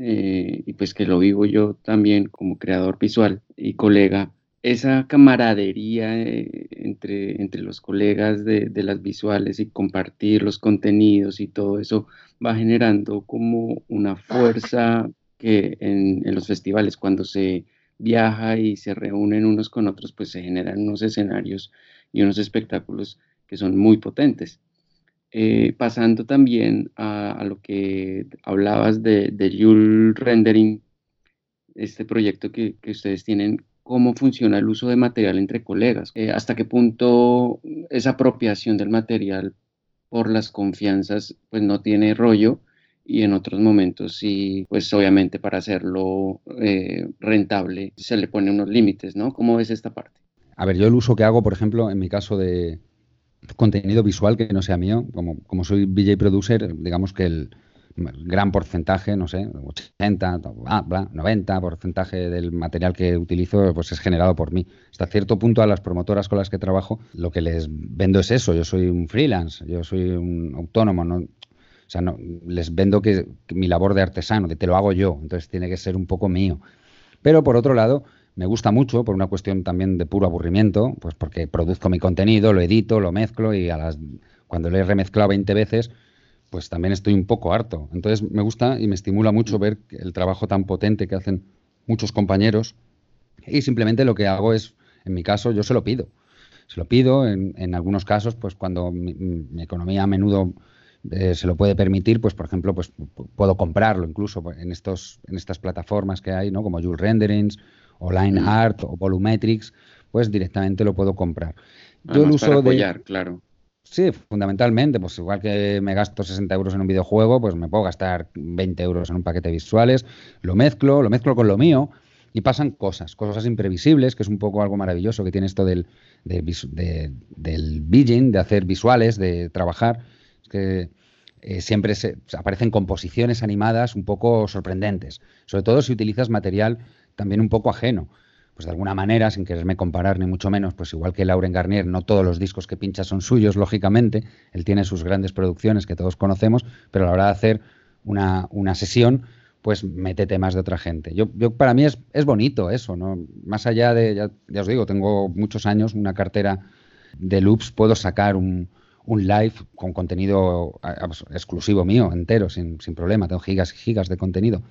eh, y pues que lo vivo yo también como creador visual y colega, esa camaradería eh, entre, entre los colegas de, las visuales y compartir los contenidos y todo eso va generando como una fuerza que en, los festivales cuando se viaja y se reúnen unos con otros pues se generan unos escenarios y unos espectáculos que son muy potentes. Eh, pasando también a, lo que hablabas de, de Rendering, este proyecto que, ustedes tienen, cómo funciona el uso de material entre colegas, eh, hasta qué punto esa apropiación del material por las confianzas pues no tiene rollo y en otros momentos sí, pues obviamente para hacerlo eh, rentable se le pone unos límites, ¿no? ¿Cómo ves esta parte? A ver, yo el uso que hago, por ejemplo, en mi caso de, contenido visual que no sea mío. Como, como soy VJ producer, digamos que el gran porcentaje, no sé, 80, 90 porcentaje del material que utilizo pues es generado por mí. Hasta cierto punto a las promotoras con las que trabajo lo que les vendo es eso, yo soy un freelance, yo soy un autónomo, no, o sea, no, les vendo que, que mi labor de artesano, que te lo hago yo, entonces tiene que ser un poco mío. Pero por otro lado, me gusta mucho por una cuestión también de puro aburrimiento, pues porque produzco mi contenido, lo edito, lo mezclo y a las cuando lo he remezclado 20 veces, pues también estoy un poco harto. Entonces me gusta y me estimula mucho ver el trabajo tan potente que hacen muchos compañeros y simplemente lo que hago es, en mi caso, yo se lo pido. Se lo pido, en, algunos casos, pues cuando mi, economía a menudo eh, se lo puede permitir, pues por ejemplo, pues puedo comprarlo incluso en estos en estas plataformas que hay, ¿no? Como Joule Renderings o Line. Art o Volumetrics, pues directamente lo puedo comprar. Yo lo uso para apoyar, claro. Sí, fundamentalmente, pues igual que me gasto 60 euros en un videojuego, pues me puedo gastar 20 euros en un paquete visuales, lo mezclo, lo mezclo con lo mío y pasan cosas, cosas imprevisibles, que es un poco algo maravilloso que tiene esto del, del Beijing, de hacer visuales, de trabajar, es que eh, siempre se, aparecen composiciones animadas un poco sorprendentes, sobre todo si utilizas material también un poco ajeno. Pues de alguna manera, sin quererme comparar ni mucho menos, pues igual que Lauren Garnier, no todos los discos que pincha son suyos, lógicamente, él tiene sus grandes producciones que todos conocemos, pero a la hora de hacer una, sesión, pues mete temas de otra gente. Yo, yo para mí es, es, bonito eso, ¿no? Más allá de, ya, os digo, tengo muchos años, una cartera de loops, puedo sacar un, un live con contenido exclusivo mío, entero, sin, sin problema, tengo gigas y gigas de contenido.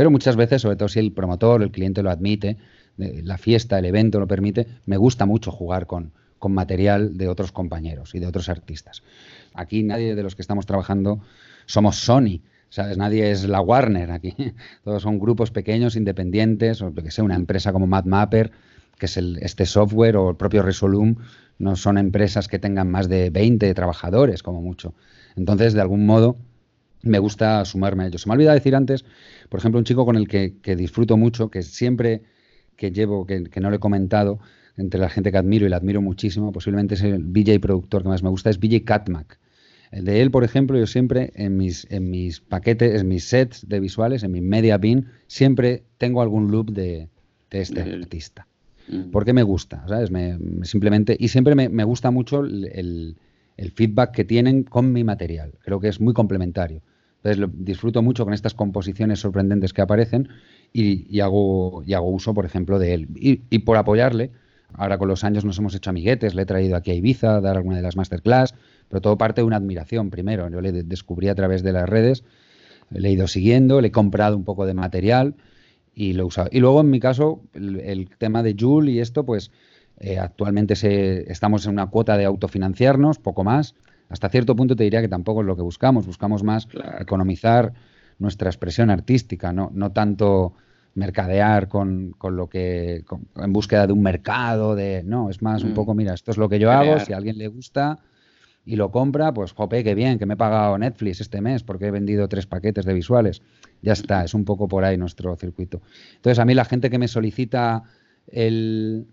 Pero muchas veces, sobre todo si el promotor, el cliente lo admite, la fiesta, el evento lo permite, me gusta mucho jugar con, con material de otros compañeros y de otros artistas. Aquí nadie de los que estamos trabajando somos Sony, ¿sabes? Nadie es la Warner aquí. [laughs] Todos son grupos pequeños, independientes, o que sea una empresa como MadMapper, que es este software, o el propio Resolum, no son empresas que tengan más de 20 trabajadores, como mucho. Entonces, de algún modo, me gusta sumarme a ellos. Se me ha olvidado decir antes, por ejemplo, un chico con el que, disfruto mucho, que siempre que llevo, que, no le he comentado, entre la gente que admiro y la admiro muchísimo, posiblemente es el VJ productor que más me gusta, es VJ Catmac. De él, por ejemplo, yo siempre en mis, en mis paquetes, en mis sets de visuales, en mi media bin, siempre tengo algún loop de, este artista. Mm. Porque me gusta, ¿sabes? Me, simplemente, y siempre me, me gusta mucho el, el, feedback que tienen con mi material. Creo que es muy complementario. Entonces disfruto mucho con estas composiciones sorprendentes que aparecen y, hago, y hago uso, por ejemplo, de él. Y, por apoyarle, ahora con los años nos hemos hecho amiguetes, le he traído aquí a Ibiza dar alguna de las masterclass, pero todo parte de una admiración primero. Yo le descubrí a través de las redes, le he ido siguiendo, le he comprado un poco de material y lo he usado. Y luego, en mi caso, el, tema de Joule y esto, pues eh, actualmente se, estamos en una cuota de autofinanciarnos, poco más hasta cierto punto te diría que tampoco es lo que buscamos, buscamos más economizar nuestra expresión artística, no, no tanto mercadear con, con lo que en búsqueda de un mercado, de no, es más un mm. poco, mira, esto es lo que yo hago, si a alguien le gusta y lo compra, pues jope, qué bien, que me he pagado Netflix este mes porque he vendido tres paquetes de visuales. Ya está, es un poco por ahí nuestro circuito. Entonces, a mí la gente que me solicita el,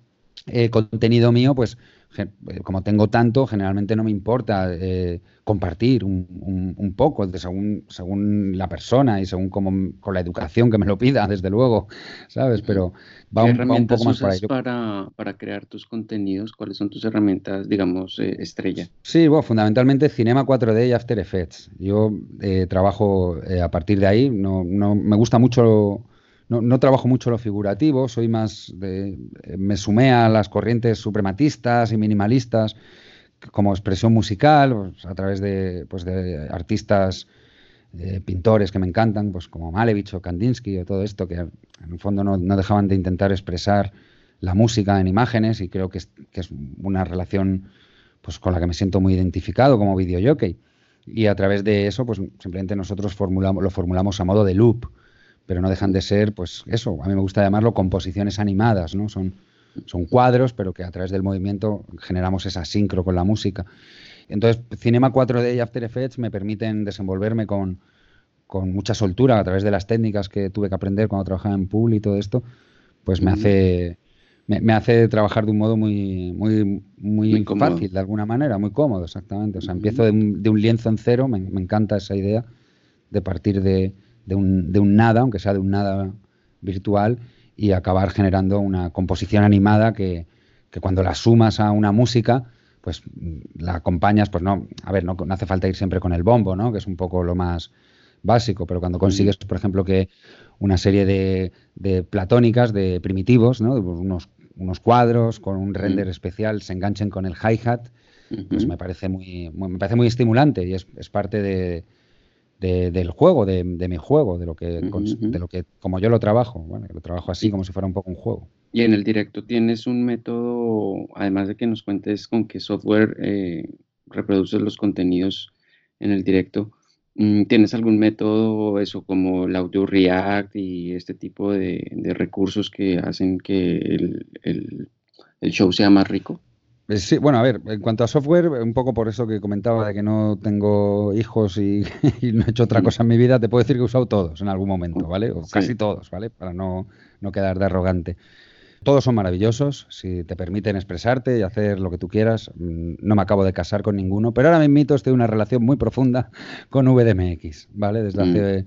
eh, contenido mío, pues eh, como tengo tanto, generalmente no me importa eh, compartir un, poco, según, según la persona y según como, con la educación que me lo pida, [laughs] desde luego, ¿sabes? Pero va, un, poco más por ahí. Para, para crear tus contenidos? ¿Cuáles son tus herramientas, digamos, estrella? Sí, bueno, fundamentalmente Cinema 4D y After Effects. Yo trabajo a partir de ahí, no, no me gusta mucho no, trabajo mucho lo figurativo, soy más de, me sumé a las corrientes suprematistas y minimalistas como expresión musical, pues, a través de, pues, de artistas, eh, pintores que me encantan, pues como Malevich o Kandinsky o todo esto, que en el fondo no, dejaban de intentar expresar la música en imágenes y creo que es, que es una relación pues, con la que me siento muy identificado como videojockey. Y a través de eso, pues simplemente nosotros formulamos, lo formulamos a modo de loop pero no dejan de ser, pues eso, a mí me gusta llamarlo composiciones animadas, ¿no? Son, son cuadros, pero que a través del movimiento generamos esa sincro con la música. Entonces, Cinema 4D y After Effects me permiten desenvolverme con, mucha soltura a través de las técnicas que tuve que aprender cuando trabajaba en Pool y todo esto, pues me hace me, hace trabajar de un modo muy muy muy, fácil de alguna manera, muy cómodo, exactamente. O sea, empiezo de un, lienzo en cero, me encanta esa idea de partir de, de un, de un nada, aunque sea de un nada virtual, y acabar generando una composición animada que, cuando la sumas a una música, pues la acompañas, pues no, a ver, no, hace falta ir siempre con el bombo, ¿no? Que es un poco lo más básico, pero cuando consigues, por ejemplo, que una serie de, de platónicas, de primitivos, ¿no? Unos, unos cuadros con un render especial se enganchen con el hi-hat, pues me parece muy, me parece muy estimulante y es, es parte de, del juego, de, mi juego, de lo que, de lo que, como yo lo trabajo, bueno, lo trabajo así como si fuera un poco un juego. Y en el directo tienes un método, además de que nos cuentes con qué software eh, reproduces los contenidos en el directo, mm, ¿tienes algún método, eso como el audio React y este tipo de, recursos que hacen que el show sea más rico? Eh, sí, bueno, a ver, en cuanto a software, un poco por eso que comentaba de que no tengo hijos y, [laughs] no he hecho otra cosa en mi vida, te puedo decir que he usado todos en algún momento, ¿vale? O casi todos, ¿vale? Para no, no quedar de arrogante. Todos son maravillosos, si te permiten expresarte y hacer lo que tú quieras. Mm, no me acabo de casar con ninguno, pero ahora mismo estoy en una relación muy profunda [laughs] con VDMX, ¿vale? Desde mm. hace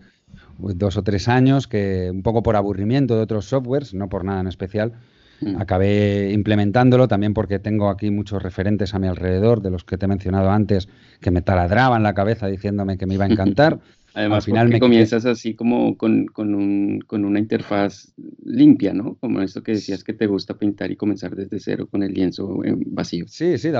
pues, dos o tres años, que un poco por aburrimiento de otros softwares, no por nada en especial, Mm. Acabé implementándolo también porque tengo aquí muchos referentes a mi alrededor, de los que te he mencionado antes, que me taladraban la cabeza diciéndome que me iba a encantar. [laughs] Además, Al final me comienzas así como con, con, un, con, una interfaz limpia, ¿no? Como esto que decías que te gusta pintar y comenzar desde cero con el lienzo vacío. Sí, sí,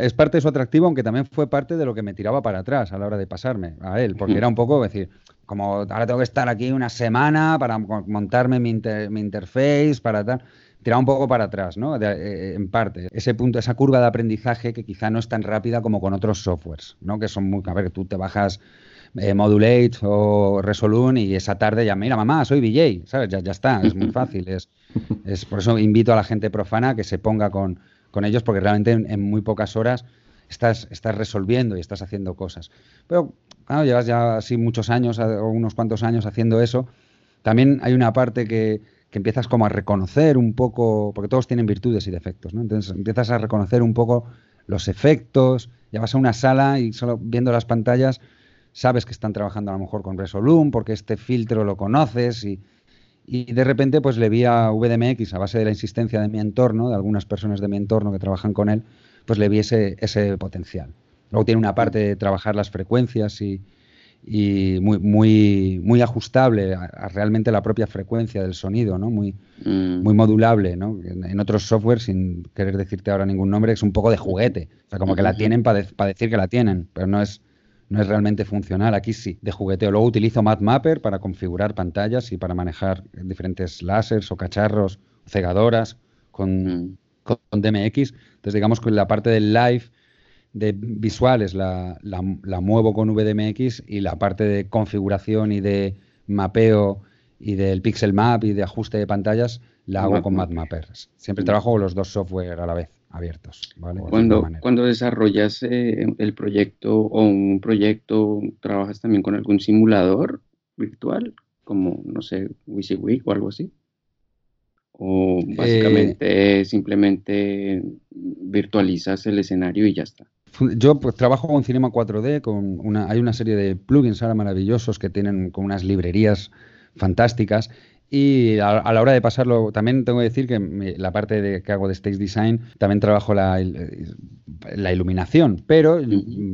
es parte de su atractivo, aunque también fue parte de lo que me tiraba para atrás a la hora de pasarme a él, porque era un poco decir, como ahora tengo que estar aquí una semana para montarme mi, mi interface, para tal tiraba un poco para atrás, ¿no? Eh, en parte. Ese punto, esa curva de aprendizaje que quizá no es tan rápida como con otros softwares, ¿no? Que son muy. A ver, tú te bajas eh, Modulate o Resolune y esa tarde ya, mira, mamá, soy VJ, ¿sabes? Ya, ya está, es muy [laughs] fácil. Es, es, por eso invito a la gente profana que se ponga con, con ellos, porque realmente en, muy pocas horas estás, estás resolviendo y estás haciendo cosas. Pero, claro, llevas ya así muchos años o unos cuantos años haciendo eso. También hay una parte que, que empiezas como a reconocer un poco, porque todos tienen virtudes y defectos, ¿no? Entonces empiezas a reconocer un poco los efectos, ya vas a una sala y solo viendo las pantallas sabes que están trabajando a lo mejor con Resolum porque este filtro lo conoces y, y de repente pues le vi a VDMX a base de la insistencia de mi entorno, de algunas personas de mi entorno que trabajan con él, pues le vi ese, ese potencial. Luego tiene una parte de trabajar las frecuencias y, y muy, muy, muy ajustable a, realmente la propia frecuencia del sonido, ¿no? Muy, mm. muy modulable, ¿no? En, otros software, sin querer decirte ahora ningún nombre, es un poco de juguete. O sea, como que la tienen para decir que la tienen, pero no es, no es realmente funcional. Aquí sí, de jugueteo. Luego utilizo MapMapper para configurar pantallas y para manejar diferentes láseres o cacharros, cegadoras con, mm. con DMX. Entonces, digamos que la parte del live de visuales la, la, muevo con VDMX y la parte de configuración y de mapeo y del pixel map y de ajuste de pantallas la hago con MapMapper. Siempre trabajo con los dos software a la vez abiertos. Cuando, cuando desarrollas eh, el proyecto o un proyecto, ¿trabajas también con algún simulador virtual? Como, no sé, WYSIWYG o algo así. ¿O básicamente simplemente virtualizas el escenario y ya está? Yo pues, trabajo con Cinema 4D, con una, hay una serie de plugins ahora maravillosos que tienen con unas librerías fantásticas y a, la hora de pasarlo, también tengo que decir que la parte de, que hago de stage design, también trabajo la, la iluminación, pero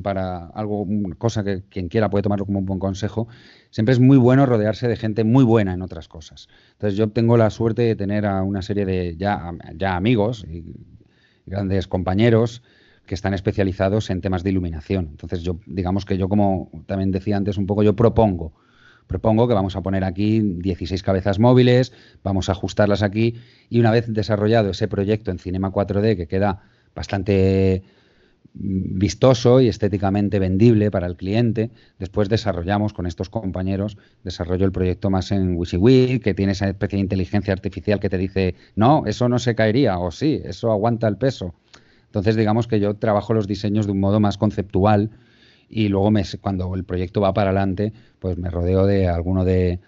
para algo, cosa que quien quiera puede tomarlo como un buen consejo, siempre es muy bueno rodearse de gente muy buena en otras cosas. Entonces yo tengo la suerte de tener a una serie de ya, ya amigos y grandes compañeros que están especializados en temas de iluminación. Entonces yo, digamos que yo como también decía antes un poco, yo propongo propongo que vamos a poner aquí 16 cabezas móviles, vamos a ajustarlas aquí y una vez desarrollado ese proyecto en Cinema 4D que queda bastante mm, vistoso y estéticamente vendible para el cliente, después desarrollamos con estos compañeros, desarrollo el proyecto más en WYSIWYG, que tiene esa especie de inteligencia artificial que te dice, no, eso no se caería, o sí, eso aguanta el peso. Entonces digamos que yo trabajo los diseños de un modo más conceptual, y luego me, cuando el proyecto va para adelante, pues me rodeo de alguno de,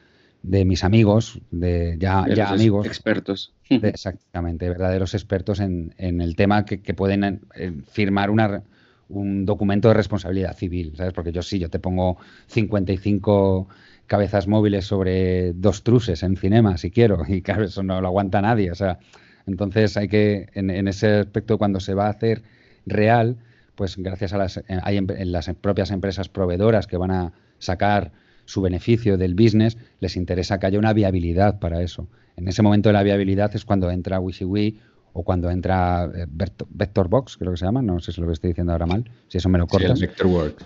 mis amigos, de ya, ya amigos. Expertos. exactamente, verdaderos expertos en, el tema que, pueden eh, firmar una, un documento de responsabilidad civil, ¿sabes? Porque yo sí, yo te pongo 55 cabezas móviles sobre dos truces en cinema, si quiero, [laughs] y claro, eso no lo aguanta nadie, o sea, entonces hay que, en, en ese aspecto, cuando se va a hacer real, pues gracias a las, eh, hay en las propias empresas proveedoras que van a sacar su beneficio del business, les interesa que haya una viabilidad para eso. En ese momento de la viabilidad es cuando entra WYSIWYG o cuando entra eh, Vectorbox, creo que se llama, no sé si lo estoy diciendo ahora mal, si eso me lo cortas. Sí, Vectorworks.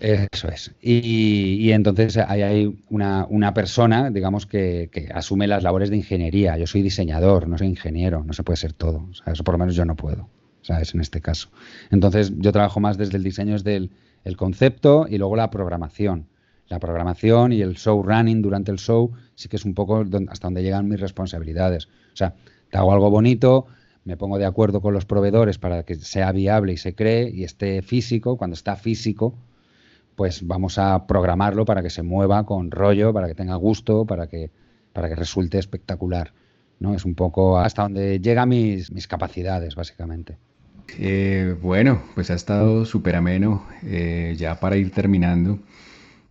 Eso es. Y, entonces hay, hay una, una, persona, digamos, que, que, asume las labores de ingeniería. Yo soy diseñador, no soy ingeniero, no se puede ser todo. O sea, eso por lo menos yo no puedo. ¿Sabes? En este caso. Entonces, yo trabajo más desde el diseño, desde el, concepto y luego la programación. La programación y el show running durante el show sí que es un poco hasta donde llegan mis responsabilidades. O sea, te hago algo bonito, me pongo de acuerdo con los proveedores para que sea viable y se cree y esté físico. Cuando está físico, pues vamos a programarlo para que se mueva con rollo, para que tenga gusto, para que, para que resulte espectacular. ¿no? Es un poco hasta donde llegan mis, mis capacidades, básicamente. Eh, bueno, pues ha estado súper ameno. Eh, ya para ir terminando,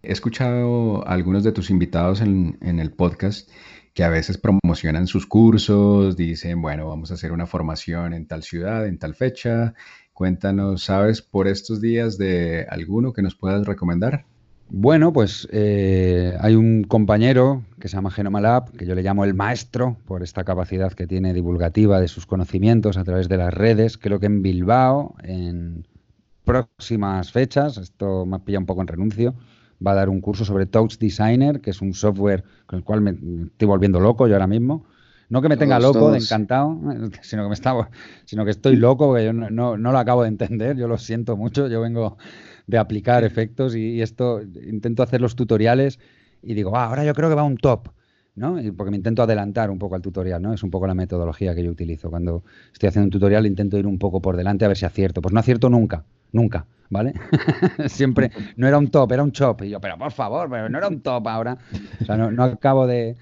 he escuchado a algunos de tus invitados en, el podcast que a veces promocionan sus cursos, dicen, bueno, vamos a hacer una formación en tal ciudad, en tal fecha. Cuéntanos, ¿sabes por estos días de alguno que nos puedas recomendar? Bueno, pues eh, hay un compañero que se llama Genoma Lab, que yo le llamo el maestro por esta capacidad que tiene divulgativa de sus conocimientos a través de las redes. Creo que en Bilbao, en próximas fechas, esto me ha pillado un poco en renuncio, va a dar un curso sobre Touch Designer, que es un software con el cual me estoy volviendo loco yo ahora mismo. No que me tenga loco, de encantado, [laughs] sino que me estaba, sino que estoy loco, porque yo no, no lo acabo de entender, yo lo siento mucho, yo vengo de aplicar efectos y, esto intento hacer los tutoriales y digo, ah, ahora yo creo que va un top. ¿no? Porque me intento adelantar un poco al tutorial, ¿no? Es un poco la metodología que yo utilizo. Cuando estoy haciendo un tutorial intento ir un poco por delante a ver si acierto. Pues no acierto nunca, nunca, ¿vale? [laughs] Siempre, no era un top, era un chop. Y yo, pero por favor, pero no era un top ahora. O sea, no, acabo de...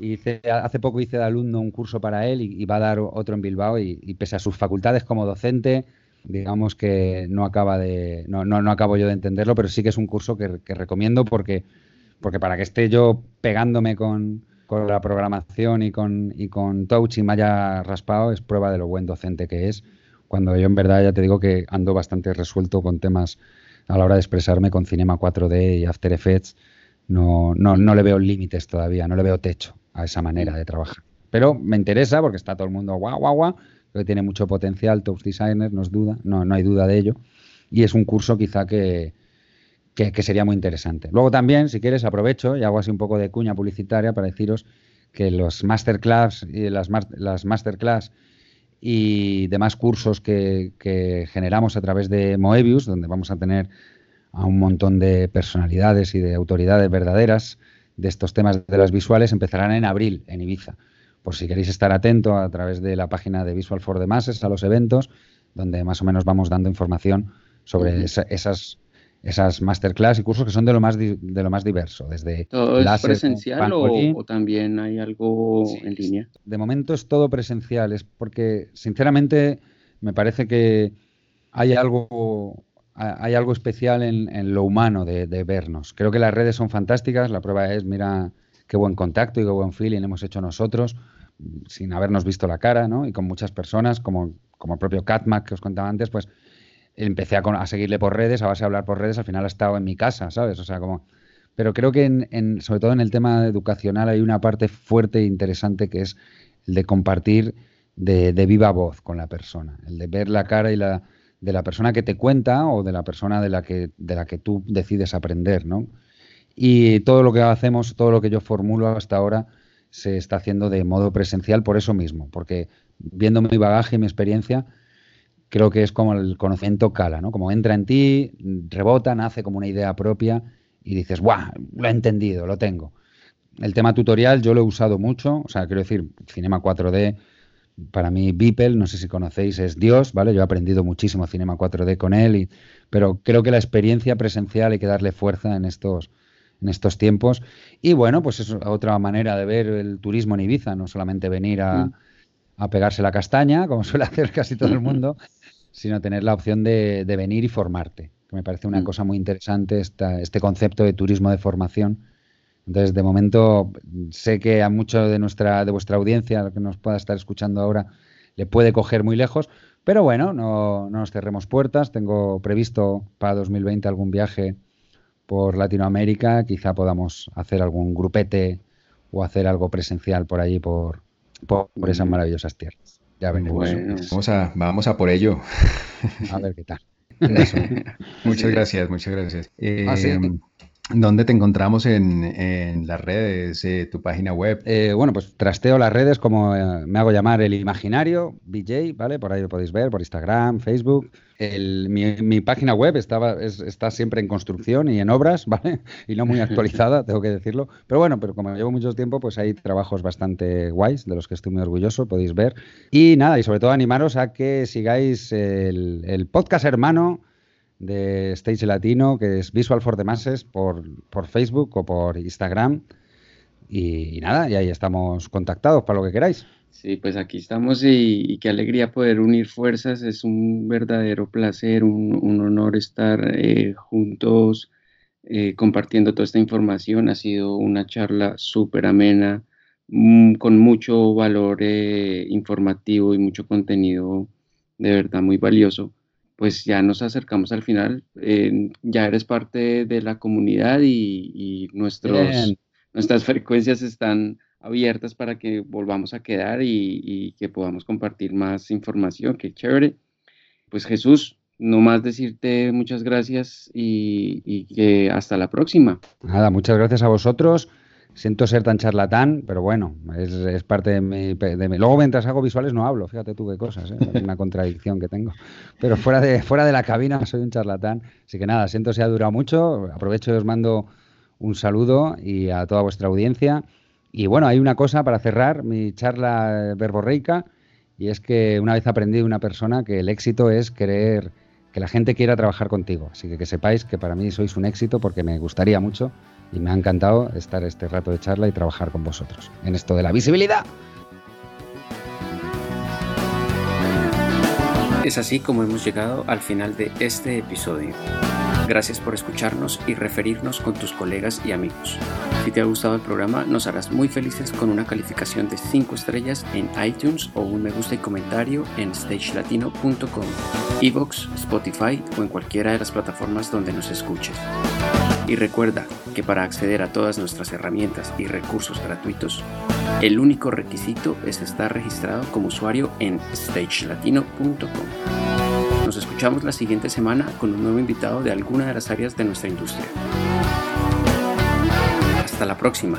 Hice, hace poco hice de alumno un curso para él y, va a dar otro en Bilbao y, y, pese a sus facultades como docente, digamos que no acaba de no, no, no, acabo yo de entenderlo, pero sí que es un curso que, recomiendo porque, porque para que esté yo pegándome con, con, la programación y con, y con Touch y me haya raspado es prueba de lo buen docente que es, cuando yo en verdad ya te digo que ando bastante resuelto con temas a la hora de expresarme con Cinema 4D y After Effects, no, no, no le veo límites todavía, no le veo techo a esa manera de trabajar. Pero me interesa porque está todo el mundo guau, guau, guau, que tiene mucho potencial, Top Designer, no, es duda, no, no hay duda de ello. Y es un curso quizá que, que, sería muy interesante. Luego también, si quieres, aprovecho y hago así un poco de cuña publicitaria para deciros que los masterclass y las, las masterclass y demás cursos que, que, generamos a través de Moebius, donde vamos a tener a un montón de personalidades y de autoridades verdaderas de estos temas de las visuales, empezarán en abril en Ibiza por si queréis estar atento a través de la página de Visual for the Masses a los eventos, donde más o menos vamos dando información sobre esas, esas masterclass y cursos que son de lo más de lo más diverso, desde ¿Todo es presencial o, también hay algo en línea? De momento es todo presencial, es porque sinceramente me parece que hay algo hay algo especial en, lo humano de, vernos. Creo que las redes son fantásticas, la prueba es, mira qué buen contacto y qué buen feeling hemos hecho nosotros sin habernos visto la cara, ¿no? Y con muchas personas, como, como el propio Catmac que os contaba antes, pues empecé a, seguirle por redes, a base de hablar por redes, al final ha estado en mi casa, ¿sabes? O sea, como... Pero creo que, sobre todo en el tema educacional, hay una parte fuerte e interesante que es el de compartir de, viva voz con la persona, el de ver la cara y la, de la persona que te cuenta o de la persona de la que, de la que tú decides aprender, ¿no? Y todo lo que hacemos, todo lo que yo formulo hasta ahora, se está haciendo de modo presencial por eso mismo, porque viendo mi bagaje y mi experiencia, creo que es como el conocimiento cala, ¿no? Como entra en ti, rebota, nace como una idea propia y dices, ¡guau! Lo he entendido, lo tengo. El tema tutorial yo lo he usado mucho, o sea, quiero decir, Cinema 4D, para mí Beeple, no sé si conocéis, es Dios, ¿vale? Yo he aprendido muchísimo Cinema 4D con él, y, pero creo que la experiencia presencial hay que darle fuerza en estos, en estos tiempos. Y bueno, pues es otra manera de ver el turismo en Ibiza, no solamente venir a, mm. a pegarse la castaña, como [laughs] suele hacer casi todo el mundo, [laughs] sino tener la opción de, venir y formarte. Que me parece una mm. cosa muy interesante este concepto de turismo de formación. Entonces, de momento, sé que a mucho de nuestra, de vuestra audiencia, que nos pueda estar escuchando ahora, le puede coger muy lejos. Pero bueno, no, no nos cerremos puertas. Tengo previsto para 2020 algún viaje por Latinoamérica. Quizá podamos hacer algún grupete o hacer algo presencial por allí, por, por esas maravillosas tierras. Ya Vamos a, vamos a por ello. A ver qué tal. [laughs] [laughs] muchas gracias, muchas gracias. Ah, em, ¿Dónde te encontramos en, las redes, eh, tu página web? Eh, bueno, pues trasteo las redes como eh, me hago llamar el imaginario, BJ, ¿vale? Por ahí lo podéis ver, por Instagram, Facebook. mi, página web estaba, está siempre en construcción y en obras, [laughs] ¿vale? Y no muy actualizada, [laughs] tengo que decirlo. Pero bueno, pero como llevo mucho tiempo, pues hay trabajos bastante guays, de los que estoy muy orgulloso, podéis ver. Y nada, y sobre todo animaros a que sigáis el podcast hermano de Stage Latino, que es Visual for the Masses, por, por Facebook o por Instagram. Y, nada, y ahí estamos contactados para lo que queráis. Sí, pues aquí estamos y, qué alegría poder unir fuerzas. Es un verdadero placer, un, honor estar eh, juntos eh, compartiendo toda esta información. Ha sido una charla súper amena, mm, con mucho valor eh, informativo y mucho contenido de verdad muy valioso pues ya nos acercamos al final. ya eres parte de la comunidad y, nuestros, nuestras [laughs] frecuencias están abiertas para que volvamos a quedar y, que podamos compartir más información. Qué chévere. Pues Jesús, no más decirte muchas gracias y, y que hasta la próxima. Nada, muchas gracias a vosotros. Siento ser tan charlatán, pero bueno, es, parte de mi, de Luego mientras hago visuales no hablo, fíjate tú qué cosas, ¿eh? una contradicción que tengo. Pero fuera de, fuera de la cabina soy un charlatán. Así que nada, siento si ha durado mucho. Aprovecho y os mando un saludo y a toda vuestra audiencia. Y bueno, hay una cosa para cerrar mi charla verborreica y es que una vez aprendí de una persona que el éxito es querer que la gente quiera trabajar contigo. Así que que sepáis que para mí sois un éxito porque me gustaría mucho y me ha encantado estar este rato de charla y trabajar con vosotros en esto de la visibilidad. Es así como hemos llegado al final de este episodio. Gracias por escucharnos y referirnos con tus colegas y amigos. Si te ha gustado el programa, nos harás muy felices con una calificación de 5 estrellas en iTunes o un me gusta y comentario en stagelatino.com, Evox, Spotify o en cualquiera de las plataformas donde nos escuches. Y recuerda que para acceder a todas nuestras herramientas y recursos gratuitos, el único requisito es estar registrado como usuario en stagelatino.com. Nos escuchamos la siguiente semana con un nuevo invitado de alguna de las áreas de nuestra industria. Hasta la próxima.